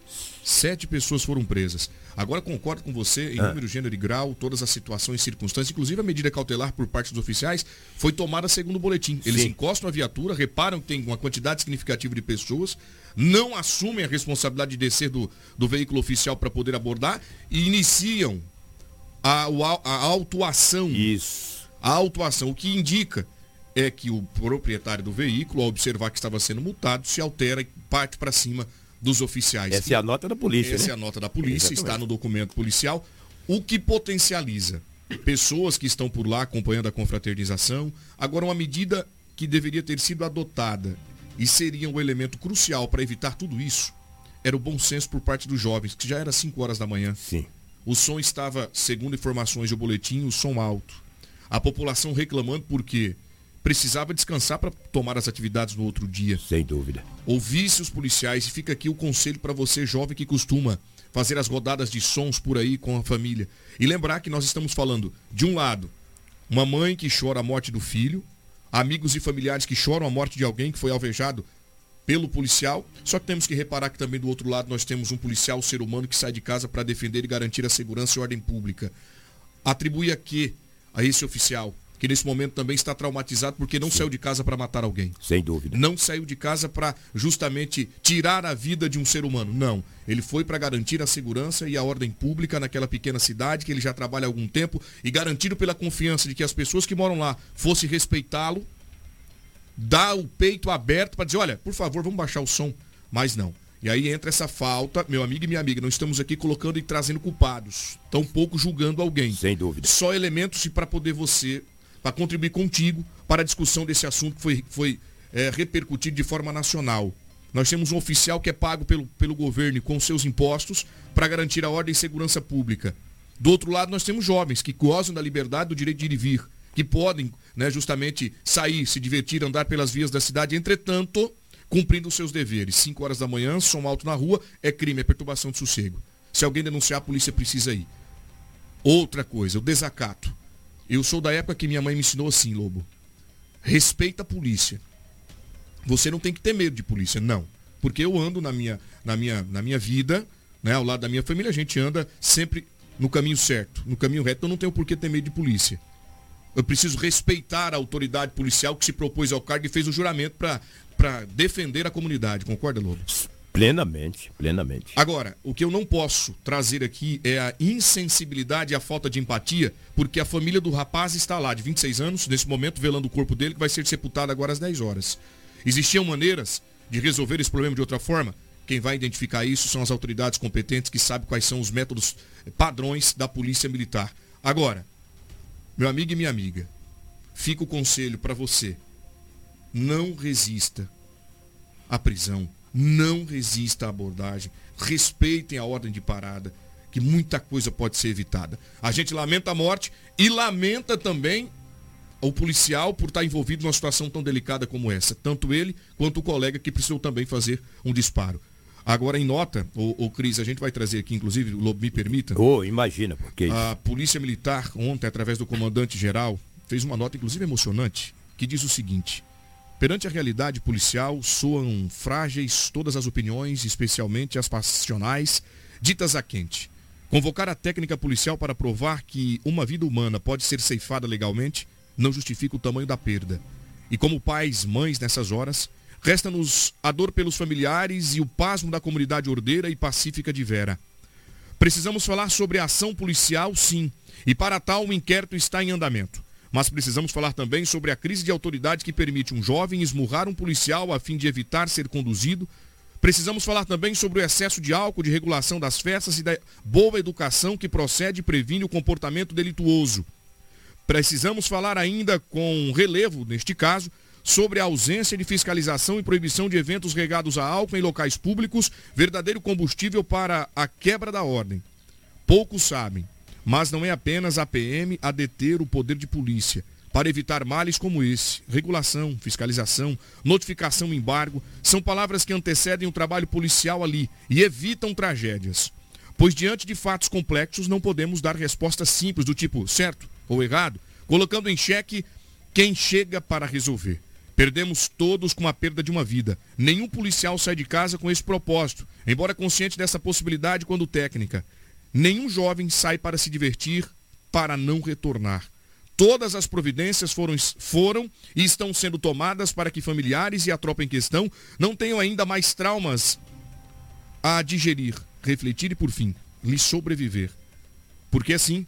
Sete pessoas foram presas. Agora concordo com você em Ah. número, gênero e grau, todas as situações e circunstâncias. Inclusive a medida cautelar por parte dos oficiais foi tomada segundo o boletim. Eles Sim. encostam a viatura, reparam que tem uma quantidade significativa de pessoas, não assumem a responsabilidade de descer do, do veículo oficial para poder abordar e iniciam a, au- a autuação. Isso. A autuação, o que indica é que o proprietário do veículo, ao observar que estava sendo multado, se altera e parte para cima dos oficiais. Essa é a nota da polícia, Essa né? é a nota da polícia, Exatamente. está no documento policial, o que potencializa pessoas que estão por lá acompanhando a confraternização. Agora, uma medida que deveria ter sido adotada e seria um elemento crucial para evitar tudo isso, era o bom senso por parte dos jovens, que já era 5 horas da manhã. Sim. O som estava, segundo informações do boletim, o som alto. A população reclamando porque precisava descansar para tomar as atividades no outro dia. Sem dúvida. Ouvisse os policiais e fica aqui o conselho para você, jovem que costuma fazer as rodadas de sons por aí com a família. E lembrar que nós estamos falando, de um lado, uma mãe que chora a morte do filho, amigos e familiares que choram a morte de alguém que foi alvejado pelo policial. Só que temos que reparar que também do outro lado nós temos um policial, ser humano, que sai de casa para defender e garantir a segurança e ordem pública. Atribui a quê a esse oficial? Que nesse momento também está traumatizado porque não saiu de casa para matar alguém Sem dúvida. não saiu de casa para justamente tirar a vida de um ser humano. Não. Ele foi para garantir a segurança e a ordem pública naquela pequena cidade que ele já trabalha há algum tempo e garantido pela confiança de que as pessoas que moram lá fossem respeitá-lo, dar o peito aberto para dizer, olha, por favor, vamos baixar o som. Mas não. E aí entra essa falta, meu amigo e minha amiga, não estamos aqui colocando e trazendo culpados, tampouco julgando alguém. Sem dúvida. Só elementos para poder você, para contribuir contigo para a discussão desse assunto que foi, foi é, repercutido de forma nacional. Nós temos um oficial que é pago pelo, pelo governo com seus impostos para garantir a ordem e segurança pública. Do outro lado, nós temos jovens que gozam da liberdade do direito de ir e vir, que podem né, justamente sair, se divertir, andar pelas vias da cidade, entretanto, cumprindo os seus deveres. 5 horas da manhã, som alto na rua, é crime, é perturbação de sossego. Se alguém denunciar, a polícia precisa ir. Outra coisa, o desacato. Eu sou da época que minha mãe me ensinou assim, Lobo. Respeita a polícia. Você não tem que ter medo de polícia, não. Porque eu ando na minha, na minha, na minha vida, né, ao lado da minha família, a gente anda sempre no caminho certo, no caminho reto, então não tenho por que ter medo de polícia. Eu preciso respeitar a autoridade policial que se propôs ao cargo e fez o juramento para defender a comunidade. Concorda, Lobo? Plenamente, plenamente. Agora, o que eu não posso trazer aqui é a insensibilidade e a falta de empatia, porque a família do rapaz está lá, de 26 anos, nesse momento, velando o corpo dele, que vai ser sepultado agora às 10 horas. Existiam maneiras de resolver esse problema de outra forma? Quem vai identificar isso são as autoridades competentes que sabem quais são os métodos padrões da polícia militar. Agora, meu amigo e minha amiga, fica o conselho para você. Não resista à prisão. Não resista à abordagem. Respeitem a ordem de parada, que muita coisa pode ser evitada. A gente lamenta a morte e lamenta também o policial por estar envolvido numa situação tão delicada como essa. Tanto ele quanto o colega que precisou também fazer um disparo. Agora, em nota, o, o Cris, a gente vai trazer aqui, inclusive, o Lobo me permita. Oh, imagina, porque. A Polícia Militar, ontem, através do comandante-geral, fez uma nota, inclusive emocionante, que diz o seguinte. Perante a realidade policial, soam frágeis todas as opiniões, especialmente as passionais, ditas a quente. Convocar a técnica policial para provar que uma vida humana pode ser ceifada legalmente não justifica o tamanho da perda. E como pais, mães nessas horas, resta-nos a dor pelos familiares e o pasmo da comunidade ordeira e pacífica de Vera. Precisamos falar sobre a ação policial, sim, e para tal o inquérito está em andamento. Mas precisamos falar também sobre a crise de autoridade que permite um jovem esmurrar um policial a fim de evitar ser conduzido. Precisamos falar também sobre o excesso de álcool, de regulação das festas e da boa educação que procede e previne o comportamento delituoso. Precisamos falar ainda com relevo, neste caso, sobre a ausência de fiscalização e proibição de eventos regados a álcool em locais públicos, verdadeiro combustível para a quebra da ordem. Poucos sabem, mas não é apenas a PM a deter o poder de polícia. Para evitar males como esse, regulação, fiscalização, notificação, embargo, são palavras que antecedem o trabalho policial ali e evitam tragédias. Pois diante de fatos complexos não podemos dar respostas simples do tipo certo ou errado, colocando em xeque quem chega para resolver. Perdemos todos com a perda de uma vida. Nenhum policial sai de casa com esse propósito, embora consciente dessa possibilidade quando técnica. Nenhum jovem sai para se divertir, para não retornar. Todas as providências foram, foram e estão sendo tomadas para que familiares e a tropa em questão não tenham ainda mais traumas a digerir, refletir e, por fim, lhe sobreviver. Porque assim,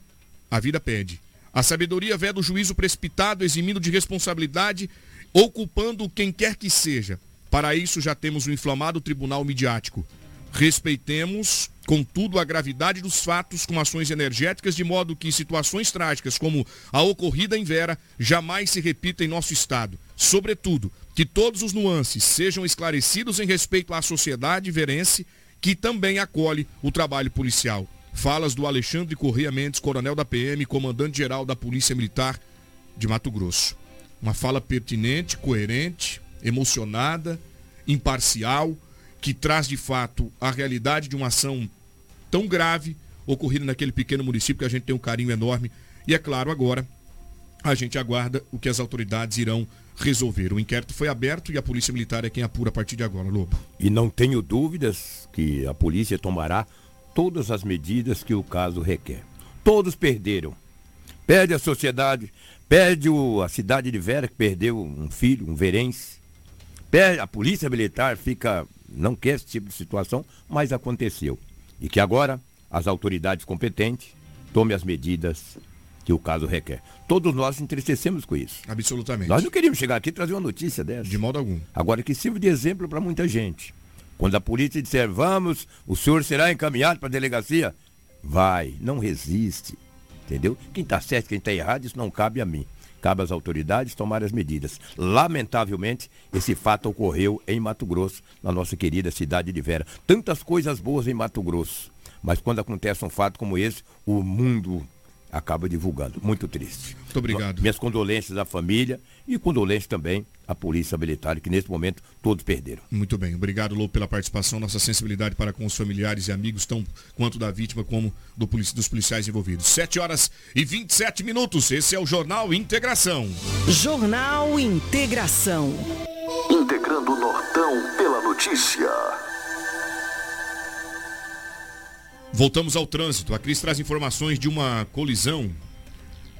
a vida pede. A sabedoria vê do juízo precipitado, eximindo de responsabilidade, ocupando quem quer que seja. Para isso já temos o inflamado tribunal midiático. Respeitemos, contudo, a gravidade dos fatos com ações energéticas, de modo que situações trágicas como a ocorrida em Vera jamais se repitam em nosso Estado. Sobretudo, que todos os nuances sejam esclarecidos em respeito à sociedade verense, que também acolhe o trabalho policial. Falas do Alexandre Correia Mendes, coronel da PM, comandante-geral da Polícia Militar de Mato Grosso. Uma fala pertinente, coerente, emocionada, imparcial, que traz de fato a realidade de uma ação tão grave ocorrida naquele pequeno município que a gente tem um carinho enorme. E é claro, agora a gente aguarda o que as autoridades irão resolver. O inquérito foi aberto e a Polícia Militar é quem apura a partir de agora, Lobo. E não tenho dúvidas que a polícia tomará todas as medidas que o caso requer. Todos perderam. Perde a sociedade, perde o, a cidade de Vera, que perdeu um filho, um verense. Perde, a polícia militar fica, não quer esse tipo de situação, mas aconteceu. E que agora as autoridades competentes tomem as medidas que o caso requer. Todos nós entristecemos com isso. Absolutamente. Nós não queríamos chegar aqui e trazer uma notícia dessa. De modo algum. Agora que sirva de exemplo para muita gente. Quando a polícia disser, vamos, o senhor será encaminhado para a delegacia, vai, não resiste. Entendeu? Quem está certo, quem está errado, isso não cabe a mim. Cabe às autoridades tomar as medidas. Lamentavelmente, esse fato ocorreu em Mato Grosso, na nossa querida cidade de Vera. Tantas coisas boas em Mato Grosso. Mas quando acontece um fato como esse, o mundo acaba divulgando. Muito triste. Muito obrigado. Minhas condolências à família e condolências também à Polícia Militar, que nesse momento todos perderam. Muito bem. Obrigado, Lou, pela participação. Nossa sensibilidade para com os familiares e amigos, tão quanto da vítima como do polici dos policiais envolvidos. 7 horas e 27 minutos. Esse é o Jornal Integração. Jornal Integração. Integrando o Nortão pela notícia. Voltamos ao trânsito. A Cris traz informações de uma colisão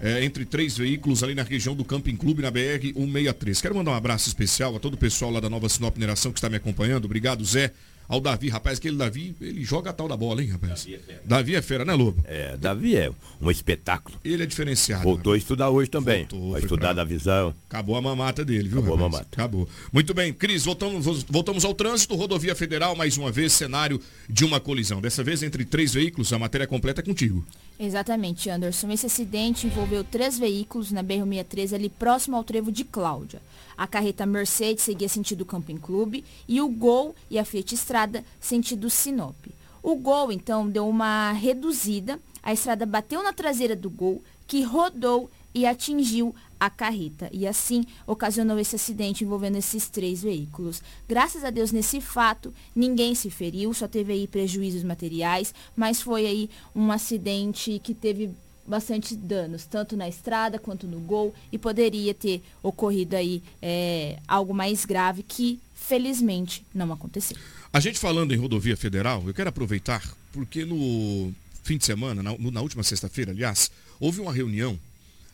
é, entre três veículos ali na região do Camping Clube, na BR-163. Quero mandar um abraço especial a todo o pessoal lá da Nova Sinop Mineração que está me acompanhando. Obrigado, Zé ao Davi. Rapaz, aquele Davi, ele joga a tal da bola, hein, rapaz? Davi é fera, Davi é fera né, Lobo? É, Davi é um espetáculo. Ele é diferenciado. Voltou rapaz. a estudar hoje também. Voltou, Vai estudar pra... da visão. Acabou a mamata dele, viu, Acabou rapaz? a mamata. Acabou. Muito bem, Cris, voltamos, voltamos ao trânsito. Rodovia Federal, mais uma vez, cenário de uma colisão. Dessa vez entre três veículos. A matéria completa é contigo. Exatamente, Anderson. Esse acidente envolveu três veículos na BR-63 ali próximo ao trevo de Cláudia. A carreta Mercedes seguia sentido Camping Clube e o Gol e a Fiat Estrada sentido Sinop. O Gol, então, deu uma reduzida, a estrada bateu na traseira do Gol, que rodou e atingiu a carreta. E assim ocasionou esse acidente envolvendo esses três veículos. Graças a Deus, nesse fato, ninguém se feriu, só teve aí prejuízos materiais, mas foi aí um acidente que teve bastante danos, tanto na estrada quanto no gol, e poderia ter ocorrido aí é, algo mais grave que, felizmente, não aconteceu. A gente falando em rodovia federal, eu quero aproveitar, porque no fim de semana, na, na última sexta-feira, aliás, houve uma reunião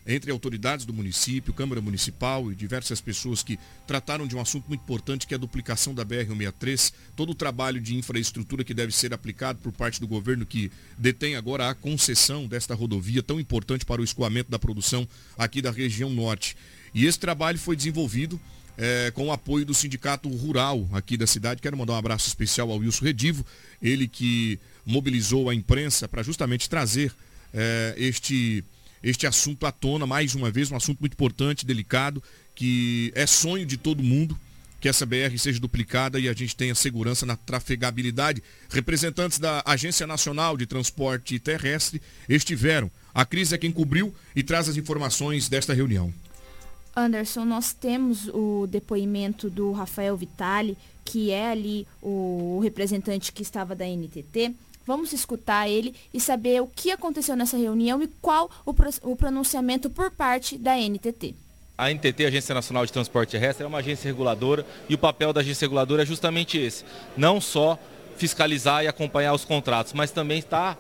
entre autoridades do município, Câmara Municipal e diversas pessoas que trataram de um assunto muito importante que é a duplicação da BR-163, todo o trabalho de infraestrutura que deve ser aplicado por parte do governo que detém agora a concessão desta rodovia tão importante para o escoamento da produção aqui da região norte. E esse trabalho foi desenvolvido é, com o apoio do Sindicato Rural aqui da cidade. Quero mandar um abraço especial ao Wilson Redivo, ele que mobilizou a imprensa para justamente trazer é, este este assunto à tona mais uma vez, um assunto muito importante, delicado, que é sonho de todo mundo que essa BR seja duplicada e a gente tenha segurança na trafegabilidade. Representantes da Agência Nacional de Transporte Terrestre estiveram. A Cris é quem cobriu e traz as informações desta reunião. Anderson, nós temos o depoimento do Rafael Vitali, que é ali o representante que estava da NTT. Vamos escutar ele e saber o que aconteceu nessa reunião e qual o, pronunciamento por parte da NTT. A NTT, Agência Nacional de Transporte Terrestre, é uma agência reguladora e o papel da agência reguladora é justamente esse. Não só fiscalizar e acompanhar os contratos, mas também estar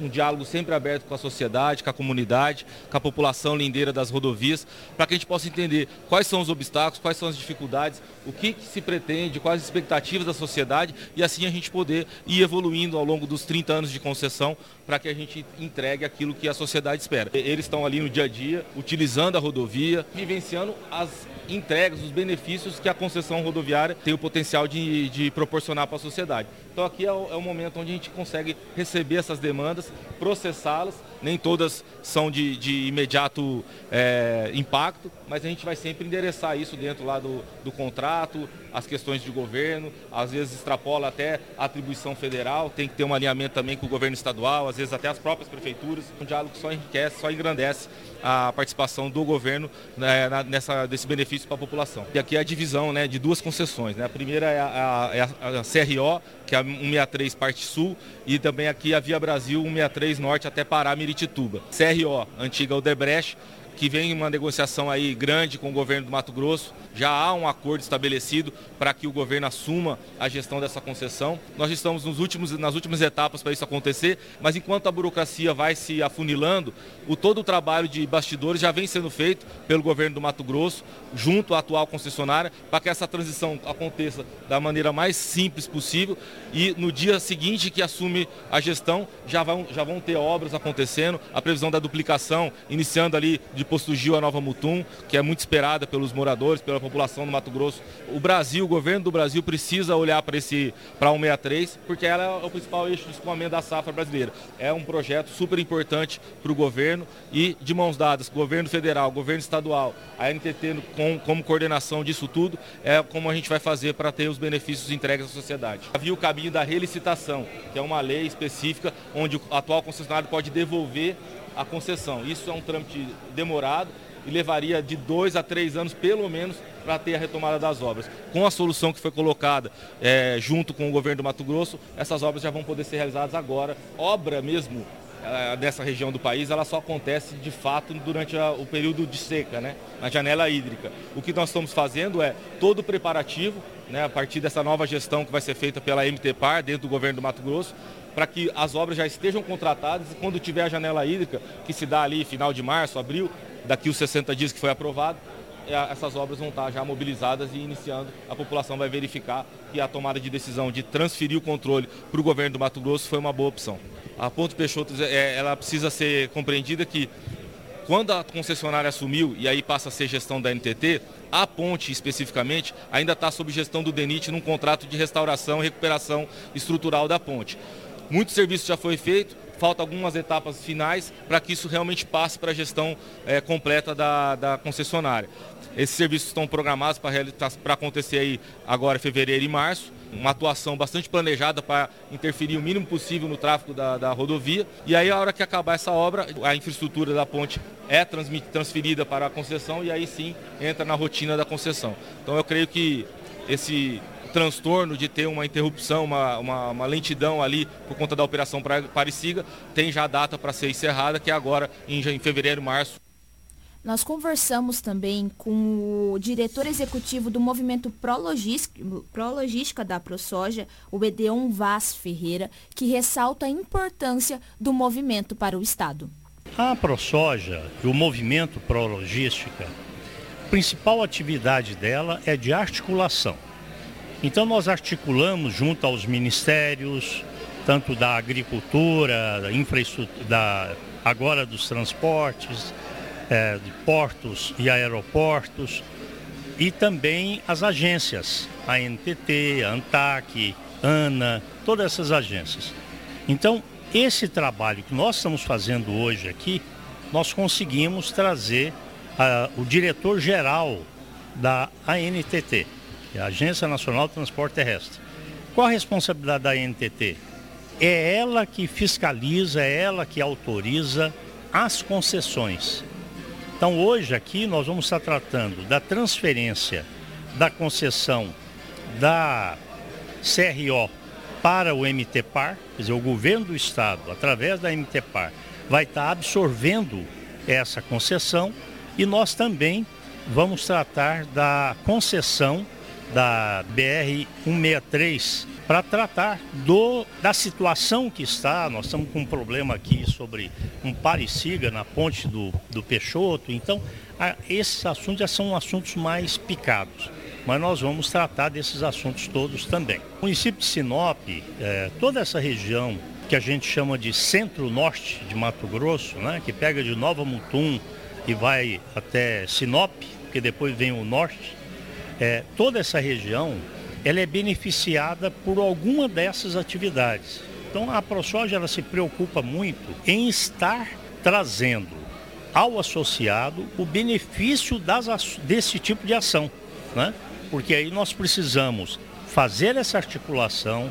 um diálogo sempre aberto com a sociedade, com a comunidade, com a população lindeira das rodovias, para que a gente possa entender quais são os obstáculos, quais são as dificuldades, o que, que, se pretende, quais as expectativas da sociedade e assim a gente poder ir evoluindo ao longo dos 30 anos de concessão para que a gente entregue aquilo que a sociedade espera. Eles estão ali no dia a dia, utilizando a rodovia, vivenciando as entregas, os benefícios que a concessão rodoviária tem o potencial de, de proporcionar para a sociedade. Então aqui é o, é o momento onde a gente consegue receber essas demandas, processá-las. Nem todas são de, de imediato é, impacto, mas a gente vai sempre endereçar isso dentro lá do, do contrato, as questões de governo, às vezes extrapola até a atribuição federal, tem que ter um alinhamento também com o governo estadual, às vezes até as próprias prefeituras. Um diálogo só enriquece, só engrandece a participação do governo né, nessa, desse benefício para a população. E aqui é a divisão né, de duas concessões. Né? A primeira é a, é a CRO, que é a 163 parte sul, e também aqui a Via Brasil 163 norte até Pará, Miritituba. CRO, antiga Odebrecht, que vem uma negociação aí grande com o governo do Mato Grosso. Já há um acordo estabelecido para que o governo assuma a gestão dessa concessão. Nós estamos nos últimos, nas últimas etapas para isso acontecer, mas enquanto a burocracia vai se afunilando, o todo o trabalho de bastidores já vem sendo feito pelo governo do Mato Grosso, junto à atual concessionária, para que essa transição aconteça da maneira mais simples possível e no dia seguinte que assume a gestão já vão, já vão ter obras acontecendo, a previsão da duplicação iniciando ali de Posto Gil a Nova Mutum, que é muito esperada pelos moradores, pela população do Mato Grosso. O Brasil, o governo do Brasil precisa olhar para esse para 163, porque ela é o principal eixo de escoamento da safra brasileira. É um projeto super importante para o governo e de mãos dadas, governo federal, governo estadual, a NTT com, como coordenação disso tudo, é como a gente vai fazer para ter os benefícios entregues à sociedade. Havia o caminho da relicitação, que é uma lei específica onde o atual concessionário pode devolver a concessão. Isso é um trâmite demorado e levaria de dois a três anos, pelo menos, para ter a retomada das obras. Com a solução que foi colocada é, junto com o governo do Mato Grosso, essas obras já vão poder ser realizadas agora. Obra mesmo é, dessa região do país, ela só acontece de fato durante a, o período de seca, né? na janela hídrica. O que nós estamos fazendo é todo o preparativo, né, a partir dessa nova gestão que vai ser feita pela MTPAR, dentro do governo do Mato Grosso, para que as obras já estejam contratadas e quando tiver a janela hídrica, que se dá ali final de março, abril, daqui os 60 dias que foi aprovado, é, essas obras vão estar já mobilizadas e iniciando. A população vai verificar que a tomada de decisão de transferir o controle para o governo do Mato Grosso foi uma boa opção. A Ponto Peixoto, é, ela precisa ser compreendida que quando a concessionária assumiu e aí passa a ser gestão da NTT, a ponte especificamente ainda está sob gestão do DENIT num contrato de restauração e recuperação estrutural da ponte. Muito serviço já foi feito, falta algumas etapas finais para que isso realmente passe para a gestão é, completa da, da concessionária. Esses serviços estão programados para acontecer aí agora fevereiro e março. Uma atuação bastante planejada para interferir o mínimo possível no tráfego da, da, rodovia. E aí, a hora que acabar essa obra, a infraestrutura da ponte é transferida para a concessão e aí sim entra na rotina da concessão. Então, eu creio que esse transtorno de ter uma interrupção, uma, uma, uma lentidão ali por conta da operação Parisiga, tem já a data para ser encerrada, que é agora em, em fevereiro, março. Nós conversamos também com o diretor executivo do movimento Prologística da ProSoja, o Edeon Vaz Ferreira, que ressalta a importância do movimento para o Estado. A ProSoja e o movimento Prologística, a principal atividade dela é de articulação então nós articulamos junto aos ministérios, tanto da agricultura, da infraestrutura, da, agora dos transportes, é, de portos e aeroportos, e também as agências, a NTT, a ANTAC, ANA, todas essas agências. Então, esse trabalho que nós estamos fazendo hoje aqui, nós conseguimos trazer uh, o diretor-geral da ANTT, é a Agência Nacional de Transporte Terrestre. Qual a responsabilidade da NTT? É ela que fiscaliza, é ela que autoriza as concessões. Então hoje aqui nós vamos estar tratando da transferência da concessão da CRO para o MTPAR, quer dizer, o governo do estado, através da MTPAR, vai estar absorvendo essa concessão e nós também vamos tratar da concessão da BR-163 para tratar do, da situação que está. Nós estamos com um problema aqui sobre um pareciga na ponte do, do Peixoto. Então, a, esses assuntos já são assuntos mais picados. Mas nós vamos tratar desses assuntos todos também. O município de Sinop, é, toda essa região que a gente chama de centro-norte de Mato Grosso, né, que pega de Nova Mutum e vai até Sinop, que depois vem o norte, é, toda essa região ela é beneficiada por alguma dessas atividades. Então a ProSoja ela se preocupa muito em estar trazendo ao associado o benefício das, desse tipo de ação, né? Porque aí nós precisamos fazer essa articulação,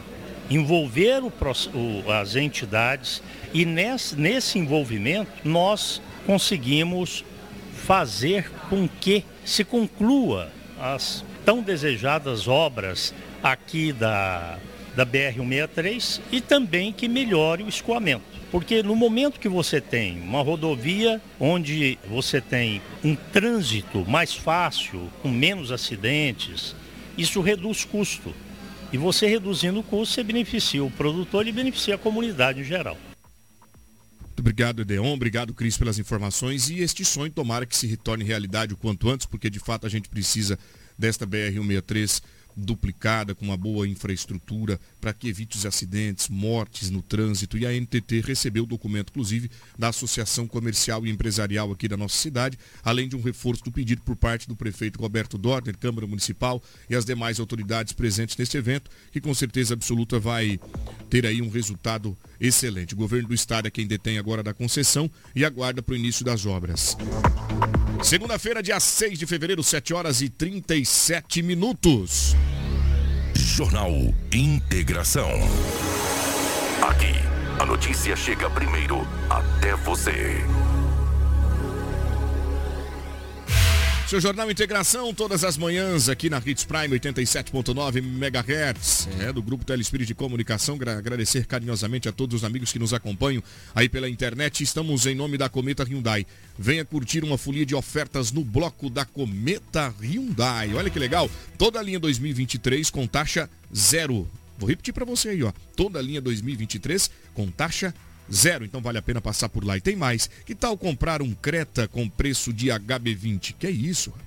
envolver o, o, as entidades e nesse, nesse envolvimento nós conseguimos fazer com que se conclua as tão desejadas obras aqui da, da BR-163 e também que melhore o escoamento. Porque no momento que você tem uma rodovia onde você tem um trânsito mais fácil, com menos acidentes, isso reduz custo. E você reduzindo o custo, você beneficia o produtor e beneficia a comunidade em geral. Obrigado, Edeon. Obrigado, Cris, pelas informações. E este sonho, tomara que se retorne realidade o quanto antes, porque de fato a gente precisa desta BR-163 duplicada, com uma boa infraestrutura, para que evite os acidentes, mortes no trânsito. E a NTT recebeu o documento, inclusive, da Associação Comercial e Empresarial aqui da nossa cidade, além de um reforço do pedido por parte do prefeito Roberto Dorner, Câmara Municipal e as demais autoridades presentes neste evento, que com certeza absoluta vai ter aí um resultado excelente. O governo do estado é quem detém agora da concessão e aguarda para o início das obras. Segunda-feira, dia 6 de fevereiro, 7 horas e 37 minutos. Jornal Integração. Aqui, a notícia chega primeiro até você. Seu Jornal Integração, todas as manhãs aqui na Hits Prime 87.9 MHz. É do Grupo Telespírito de Comunicação. Agradecer carinhosamente a todos os amigos que nos acompanham aí pela internet. Estamos em nome da Cometa Hyundai. Venha curtir uma folia de ofertas no bloco da Cometa Hyundai. Olha que legal. Toda a linha 2023 com taxa zero. Vou repetir para você aí, ó. Toda a linha 2023 com taxa zero Zero, então vale a pena passar por lá. E tem mais. Que tal comprar um Creta com preço de HB20? Que é isso, rapaz?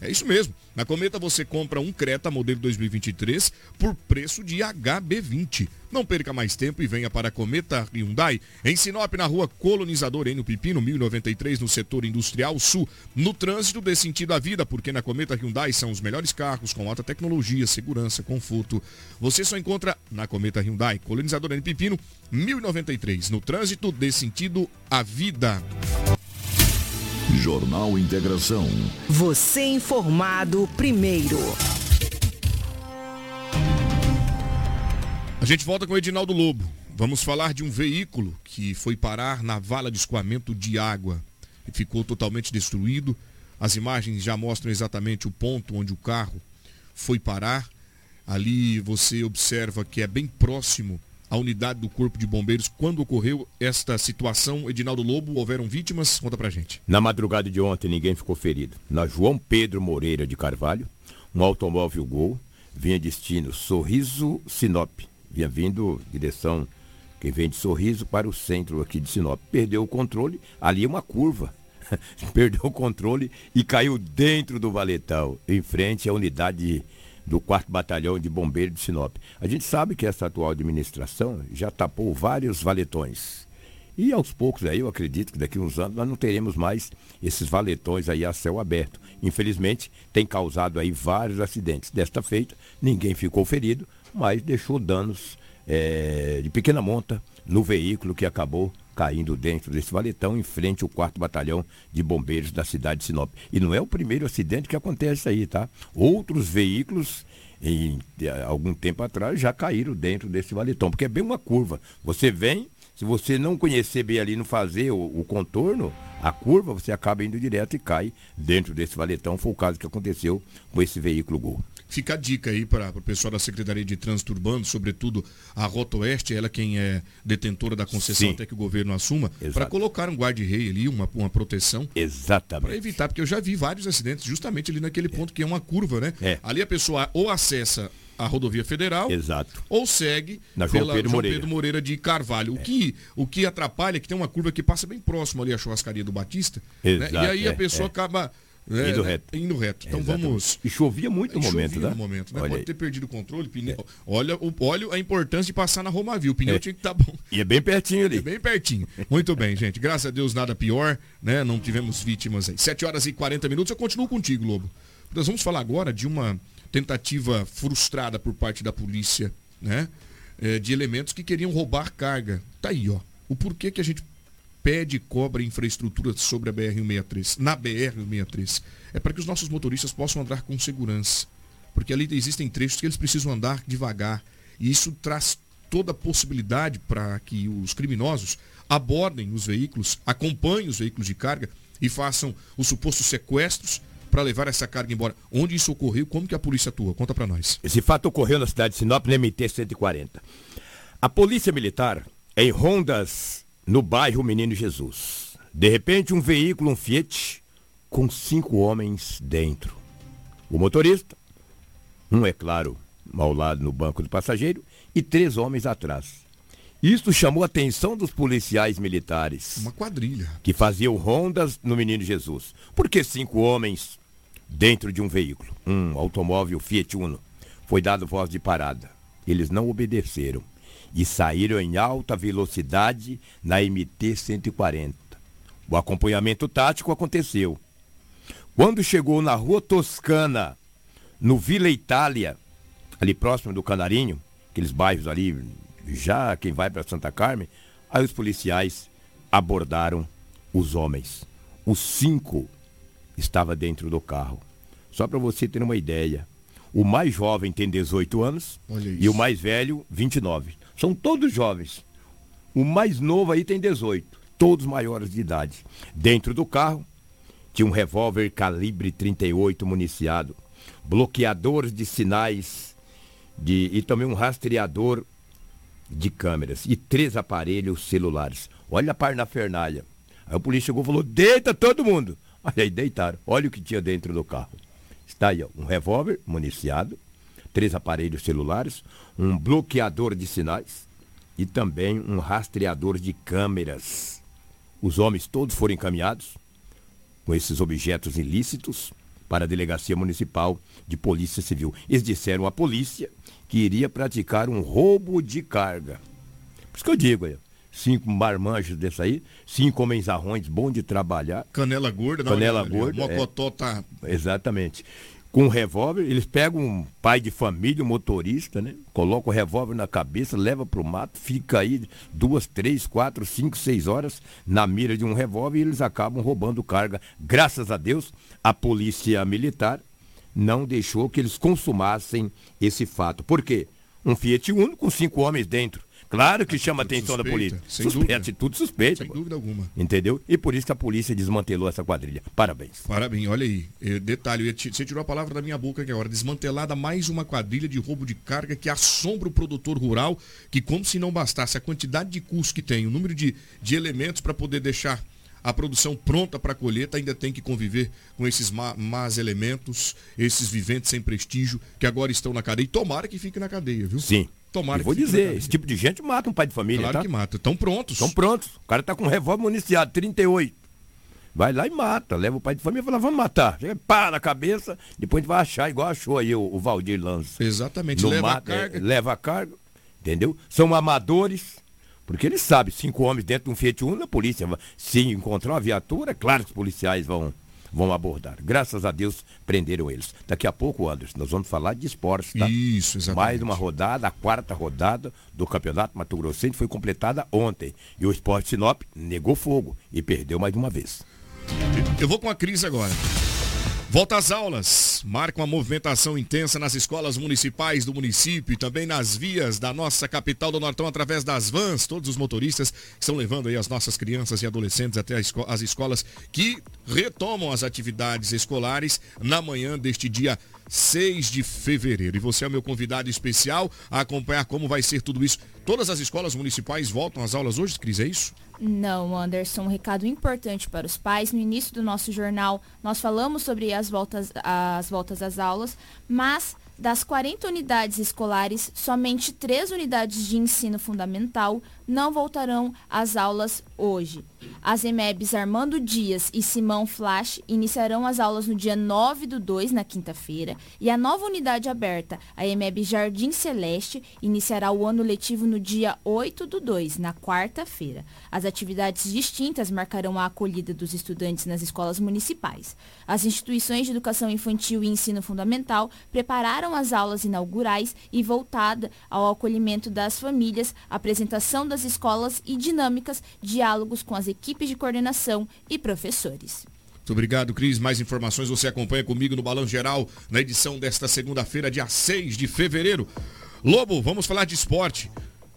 É isso mesmo. Na Cometa você compra um Creta modelo 2023 por preço de HB20. Não perca mais tempo e venha para a Cometa Hyundai, em Sinop, na rua Colonizador Enio Pipino, 1093, no setor industrial sul. No trânsito dê sentido à vida, porque na Cometa Hyundai são os melhores carros com alta tecnologia, segurança, conforto. Você só encontra na Cometa Hyundai, Colonizador Enio Pipino, 1093. No trânsito dê sentido à vida. Jornal Integração. Você informado primeiro. A gente volta com o Edinaldo Lobo. Vamos falar de um veículo que foi parar na vala de escoamento de água e ficou totalmente destruído. As imagens já mostram exatamente o ponto onde o carro foi parar. Ali você observa que é bem próximo à unidade do Corpo de Bombeiros. Quando ocorreu esta situação, Edinaldo Lobo, houveram vítimas? Conta pra gente. Na madrugada de ontem, ninguém ficou ferido. Na João Pedro Moreira de Carvalho, um automóvel Gol vinha destino Sorriso Sinop vinha vindo direção quem vem de Sorriso para o centro aqui de Sinop. Perdeu o controle, ali é uma curva. Perdeu o controle e caiu dentro do valetão, em frente à unidade do 4 Batalhão de Bombeiros de Sinop. A gente sabe que essa atual administração já tapou vários valetões. E aos poucos aí, eu acredito que daqui a uns anos nós não teremos mais esses valetões aí a céu aberto. Infelizmente, tem causado aí vários acidentes. Desta feita, ninguém ficou ferido, mas deixou danos é, de pequena monta no veículo que acabou caindo dentro desse valetão em frente ao 4 Batalhão de Bombeiros da cidade de Sinop. E não é o primeiro acidente que acontece aí, tá? Outros veículos em algum tempo atrás já caíram dentro desse valetão, porque é bem uma curva. Você vem, se você não conhecer bem ali, não fazer o, o contorno, a curva, você acaba indo direto e cai dentro desse valetão. Foi o caso que aconteceu com esse veículo Gol. Fica a dica aí para o pessoal da Secretaria de Trânsito Urbano, sobretudo a Rota Oeste, ela quem é detentora da concessão Sim. até que o governo assuma, para colocar um guarda-rei ali, uma, uma proteção. Para Exatamente. evitar, porque eu já vi vários acidentes justamente ali naquele ponto que é uma curva, né? É. Ali a pessoa ou acessa a rodovia federal Exato. ou segue Na João Pedro Moreira. É. Pedro Moreira de Carvalho. O, que, o que atrapalha é que tem uma curva que passa bem próximo ali à churrascaria do Batista. né? Exato, E aí a é, pessoa é. acaba né, Indo reto. Indo reto. Então Exatamente. vamos. E chovia muito no Chovia momento, né? no momento, né? Olha Pode aí. ter perdido o controle, pneu. Olha, o, olha a importância de passar na Romavil. O pneu É. tinha que estar bom. E é bem pertinho ali. É bem pertinho. Muito bem, gente. Graças a Deus, nada pior, né? Não tivemos vítimas aí. 7 horas e 40 minutos. Eu continuo contigo, Lobo. Nós vamos falar agora de uma tentativa frustrada por parte da polícia, né? É, de elementos que queriam roubar carga. Tá aí, ó. O porquê que a gente pede e cobra infraestrutura sobre a BR-163, na BR-163. É para que os nossos motoristas possam andar com segurança. Porque ali existem trechos que eles precisam andar devagar. E isso traz toda a possibilidade para que os criminosos abordem os veículos, acompanhem os veículos de carga e façam os supostos sequestros para levar essa carga embora. Onde isso ocorreu? Como que a polícia atua? Conta para nós. Esse fato ocorreu na cidade de Sinop, no MT-140. A polícia militar, em rondas no bairro Menino Jesus. De repente, um veículo, um Fiat, com cinco homens dentro. O motorista, um, é claro, ao lado no banco do passageiro, e três homens atrás. Isso chamou a atenção dos policiais militares. Uma quadrilha. Que faziam rondas no Menino Jesus. Por que cinco homens dentro de um veículo? Um automóvel Fiat Uno. Foi dado voz de parada. Eles não obedeceram e saíram em alta velocidade na MT-140. O acompanhamento tático aconteceu. Quando chegou na Rua Toscana, no Vila Itália, ali próximo do Canarinho, aqueles bairros ali, já quem vai para Santa Carmen, aí os policiais abordaram os homens. Os cinco estavam dentro do carro. Só para você ter uma ideia, o mais jovem tem 18 anos e o mais velho 29. São todos jovens. O mais novo aí tem 18, todos maiores de idade. Dentro do carro tinha um revólver calibre 38 municiado, bloqueadores de sinais de, e também um rastreador de câmeras e três aparelhos celulares. Olha a parnafernália. Aí o polícia chegou e falou: deita todo mundo. Aí, deitaram. Olha o que tinha dentro do carro. Está aí, ó, um revólver municiado, três aparelhos celulares, um bloqueador de sinais e também um rastreador de câmeras. Os homens todos foram encaminhados com esses objetos ilícitos para a Delegacia Municipal de Polícia Civil. Eles disseram à polícia que iria praticar um roubo de carga. Por isso que eu digo, aí, cinco marmanjos desse aí, cinco homens arrões, bom de trabalhar. Canela gorda, Canela olhada ali, ó. gorda. é. Mocotó tá. Exatamente. Com um revólver, eles pegam um pai de família, um motorista, né? Coloca o revólver na cabeça, leva pro mato, fica aí duas, três, quatro, cinco, seis horas na mira de um revólver e eles acabam roubando carga. Graças a Deus, a polícia militar não deixou que eles consumassem esse fato. Por quê? Um Fiat Uno com cinco homens dentro. Claro que chama a atenção da suspeita, polícia. sem Suspeita, dúvida. tudo suspeito. Sem dúvida alguma. Entendeu? E por isso que a polícia desmantelou essa quadrilha. Parabéns. Parabéns, olha aí. Eh, Detalhe, você tirou a palavra da minha boca aqui agora. Desmantelada mais uma quadrilha de roubo de carga que assombra o produtor rural, que como se não bastasse a quantidade de custos que tem, o número de, de elementos para poder deixar a produção pronta para a colheita, ainda tem que conviver com esses ma- más elementos, esses viventes sem prestígio, que agora estão na cadeia. E tomara que fique na cadeia, viu? Sim. Tomara Eu vou dizer, esse tipo de gente mata um pai de família, Claro tá? que mata. Estão prontos. Estão prontos. O cara tá com um revólver municiado, 38. Vai lá e mata. Leva o pai de família e fala, vamos matar. Chega, pá na cabeça, depois a gente vai achar, igual achou aí o, o Valdir Lanza. Exatamente. No Leva a mato, é, carga. leva a carga, entendeu? São amadores, porque eles sabem, cinco homens dentro de um Fiat Uno, a polícia, vai- se encontrar uma viatura, é claro que os policiais vão, vão abordar. Graças a Deus, prenderam eles. Daqui a pouco, Anderson, nós vamos falar de esportes, tá? Isso, exatamente. Mais uma rodada, a quarta rodada do Campeonato Mato Grossense foi completada ontem. E o Esporte Sinop negou fogo e perdeu mais uma vez. Eu vou com a Cris agora. Volta às aulas. Marca uma movimentação intensa nas escolas municipais do município e também nas vias da nossa capital do Nortão através das vans. Todos os motoristas estão levando aí as nossas crianças e adolescentes até as escolas que retomam as atividades escolares na manhã deste dia 6 de fevereiro. E você é o meu convidado especial a acompanhar como vai ser tudo isso. Todas as escolas municipais voltam às aulas hoje, Cris, é isso? Não, Anderson, um recado importante para os pais. No início do nosso jornal, nós falamos sobre as voltas, as voltas às aulas, mas das 40 unidades escolares, somente três unidades de ensino fundamental não voltarão às aulas hoje. As EMEBs Armando Dias e Simão Flash iniciarão as aulas no dia 9 do 2, na quinta-feira, e a nova unidade aberta, a EMEB Jardim Celeste, iniciará o ano letivo no dia 8 do 2, na quarta-feira. As atividades distintas marcarão a acolhida dos estudantes nas escolas municipais. As instituições de educação infantil e ensino fundamental prepararam as aulas inaugurais e voltada ao acolhimento das famílias, apresentação das escolas e dinâmicas, diálogos com as equipes de coordenação e professores. Muito obrigado, Cris. Mais informações você acompanha comigo no Balão Geral, na edição desta segunda-feira, dia 6 de fevereiro. Lobo, vamos falar de esporte.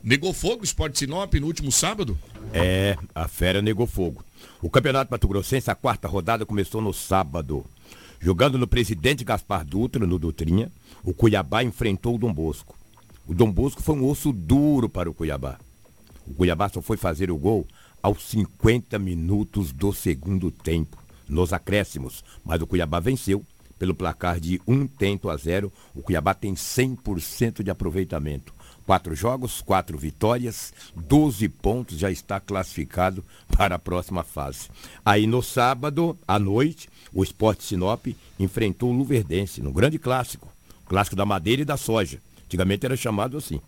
Negou fogo o Esporte Sinop no último sábado? É, a fera negou fogo. O Campeonato Mato Grossense, a quarta rodada, começou no sábado. Jogando no presidente Gaspar Dutra, no Dutrinha, o Cuiabá enfrentou o Dom Bosco. O Dom Bosco foi um osso duro para o Cuiabá. O Cuiabá só foi fazer o gol aos 50 minutos do segundo tempo, nos acréscimos. Mas o Cuiabá venceu pelo placar de um tento a zero. O Cuiabá tem 100% de aproveitamento. Quatro jogos, quatro vitórias, 12 pontos, já está classificado para a próxima fase. Aí no sábado, à noite, o Esporte Sinop enfrentou o Luverdense, no grande clássico. Clássico da madeira e da soja. Antigamente era chamado assim.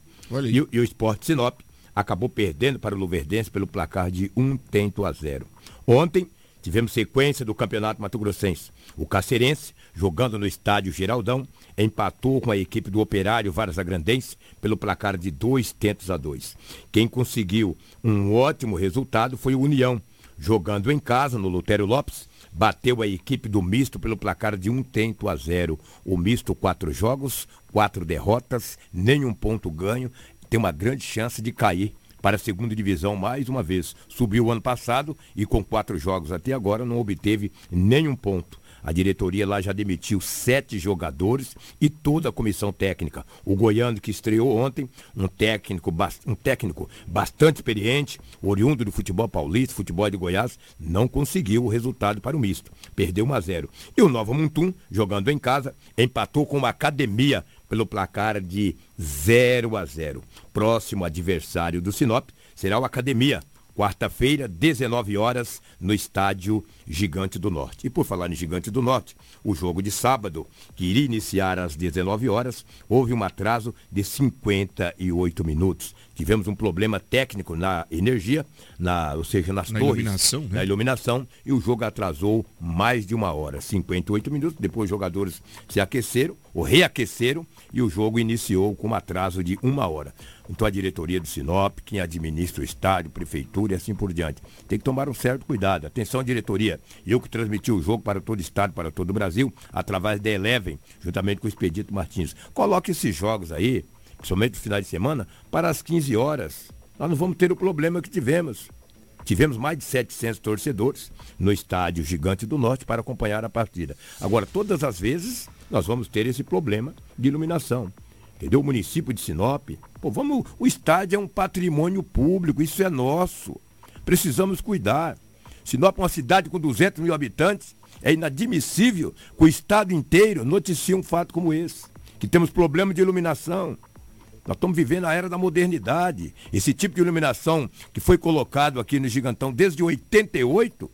E, e o Esporte Sinop acabou perdendo para o Luverdense pelo placar de um tento a zero. Ontem, tivemos sequência do Campeonato Mato Grossense. O Cacerense, jogando no estádio Geraldão, empatou com a equipe do Operário Varas Agrandense pelo placar de dois tentos a dois. Quem conseguiu um ótimo resultado foi o União, jogando em casa no Lutério Lopes, bateu a equipe do Misto pelo placar de um tento a zero. O Misto, quatro jogos, quatro derrotas, nenhum ponto ganho, tem uma grande chance de cair para a segunda divisão mais uma vez. Subiu o ano passado e com quatro jogos até agora não obteve nenhum ponto. A diretoria lá já demitiu sete jogadores e toda a comissão técnica. O Goiano que estreou ontem, um técnico, um técnico bastante experiente, oriundo do futebol paulista, futebol de Goiás, não conseguiu o resultado para o misto. Perdeu 1 a 0. E o Nova Muntum, jogando em casa, empatou com uma academia pelo placar de 0 a 0. Próximo adversário do Sinop será o Academia, quarta-feira, 19 horas, no estádio Gigante do Norte. E por falar em Gigante do Norte, o jogo de sábado, que iria iniciar às 19 horas, houve um atraso de 58 minutos. Tivemos um problema técnico na energia, na, ou seja, nas na torres, iluminação, né? na iluminação, e o jogo atrasou mais de uma hora, 58 minutos. Depois os jogadores se aqueceram, ou reaqueceram, e o jogo iniciou com um atraso de uma hora. Então a diretoria do Sinop, quem administra o estádio, prefeitura e assim por diante, tem que tomar um certo cuidado. Atenção, diretoria. Eu que transmiti o jogo para todo o estado, para todo o Brasil, através da Eleven, juntamente com o Expedito Martins. Coloque esses jogos aí, principalmente no final de semana, para as 15 horas. Nós não vamos ter o problema que tivemos. Tivemos mais de 700 torcedores no estádio Gigante do Norte para acompanhar a partida. Agora, todas as vezes, nós vamos ter esse problema de iluminação entendeu? O município de Sinop. Pô, vamos, o estádio é um patrimônio público, isso é nosso. Precisamos cuidar. Sinop é uma cidade com 200 mil habitantes. É inadmissível que o estado inteiro noticie um fato como esse. Que temos problema de iluminação. Nós estamos vivendo a era da modernidade. Esse tipo de iluminação que foi colocado aqui no Gigantão desde 88,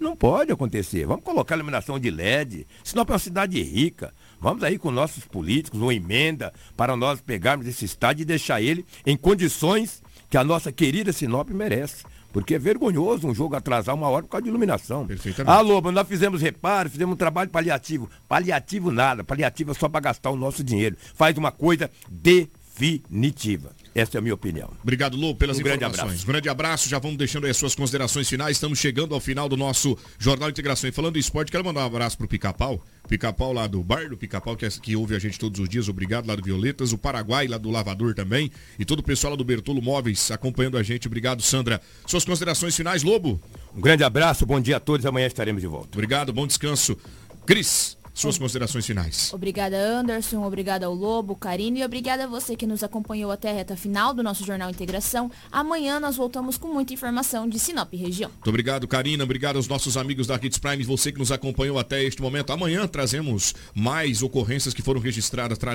não pode acontecer. Vamos colocar iluminação de LED. Sinop é uma cidade rica. Vamos aí com nossos políticos, uma emenda para nós pegarmos esse estádio e deixar ele em condições que a nossa querida Sinop merece. Porque é vergonhoso um jogo atrasar uma hora por causa de iluminação. Ah, Lobo, nós fizemos reparo, fizemos um trabalho paliativo. Paliativo nada, paliativo é só para gastar o nosso dinheiro. Faz uma coisa de definitiva. Essa é a minha opinião. Obrigado, Lô, pelas Um grande informações. abraço. Grande abraço. Já vamos deixando aí as suas considerações finais. Estamos chegando ao final do nosso Jornal Integração. E falando em esporte, quero mandar um abraço pro Pica-Pau. Pica-Pau lá do bar do Pica-Pau, que, é- que ouve a gente todos os dias. Obrigado lá do Violetas. O Paraguai lá do Lavador também. E todo o pessoal lá do Bertolo Móveis acompanhando a gente. Obrigado, Sandra. Suas considerações finais, Lobo. Um grande abraço, bom dia a todos. Amanhã estaremos de volta. Obrigado, bom descanso. Cris, suas considerações finais. Obrigada, Anderson. Obrigada ao Lobo, Karine. E obrigada a você que nos acompanhou até a reta final do nosso Jornal Integração. Amanhã nós voltamos com muita informação de Sinop região. Muito obrigado, Karina. Obrigado aos nossos amigos da Hits Prime, você que nos acompanhou até este momento. Amanhã trazemos mais ocorrências que foram registradas.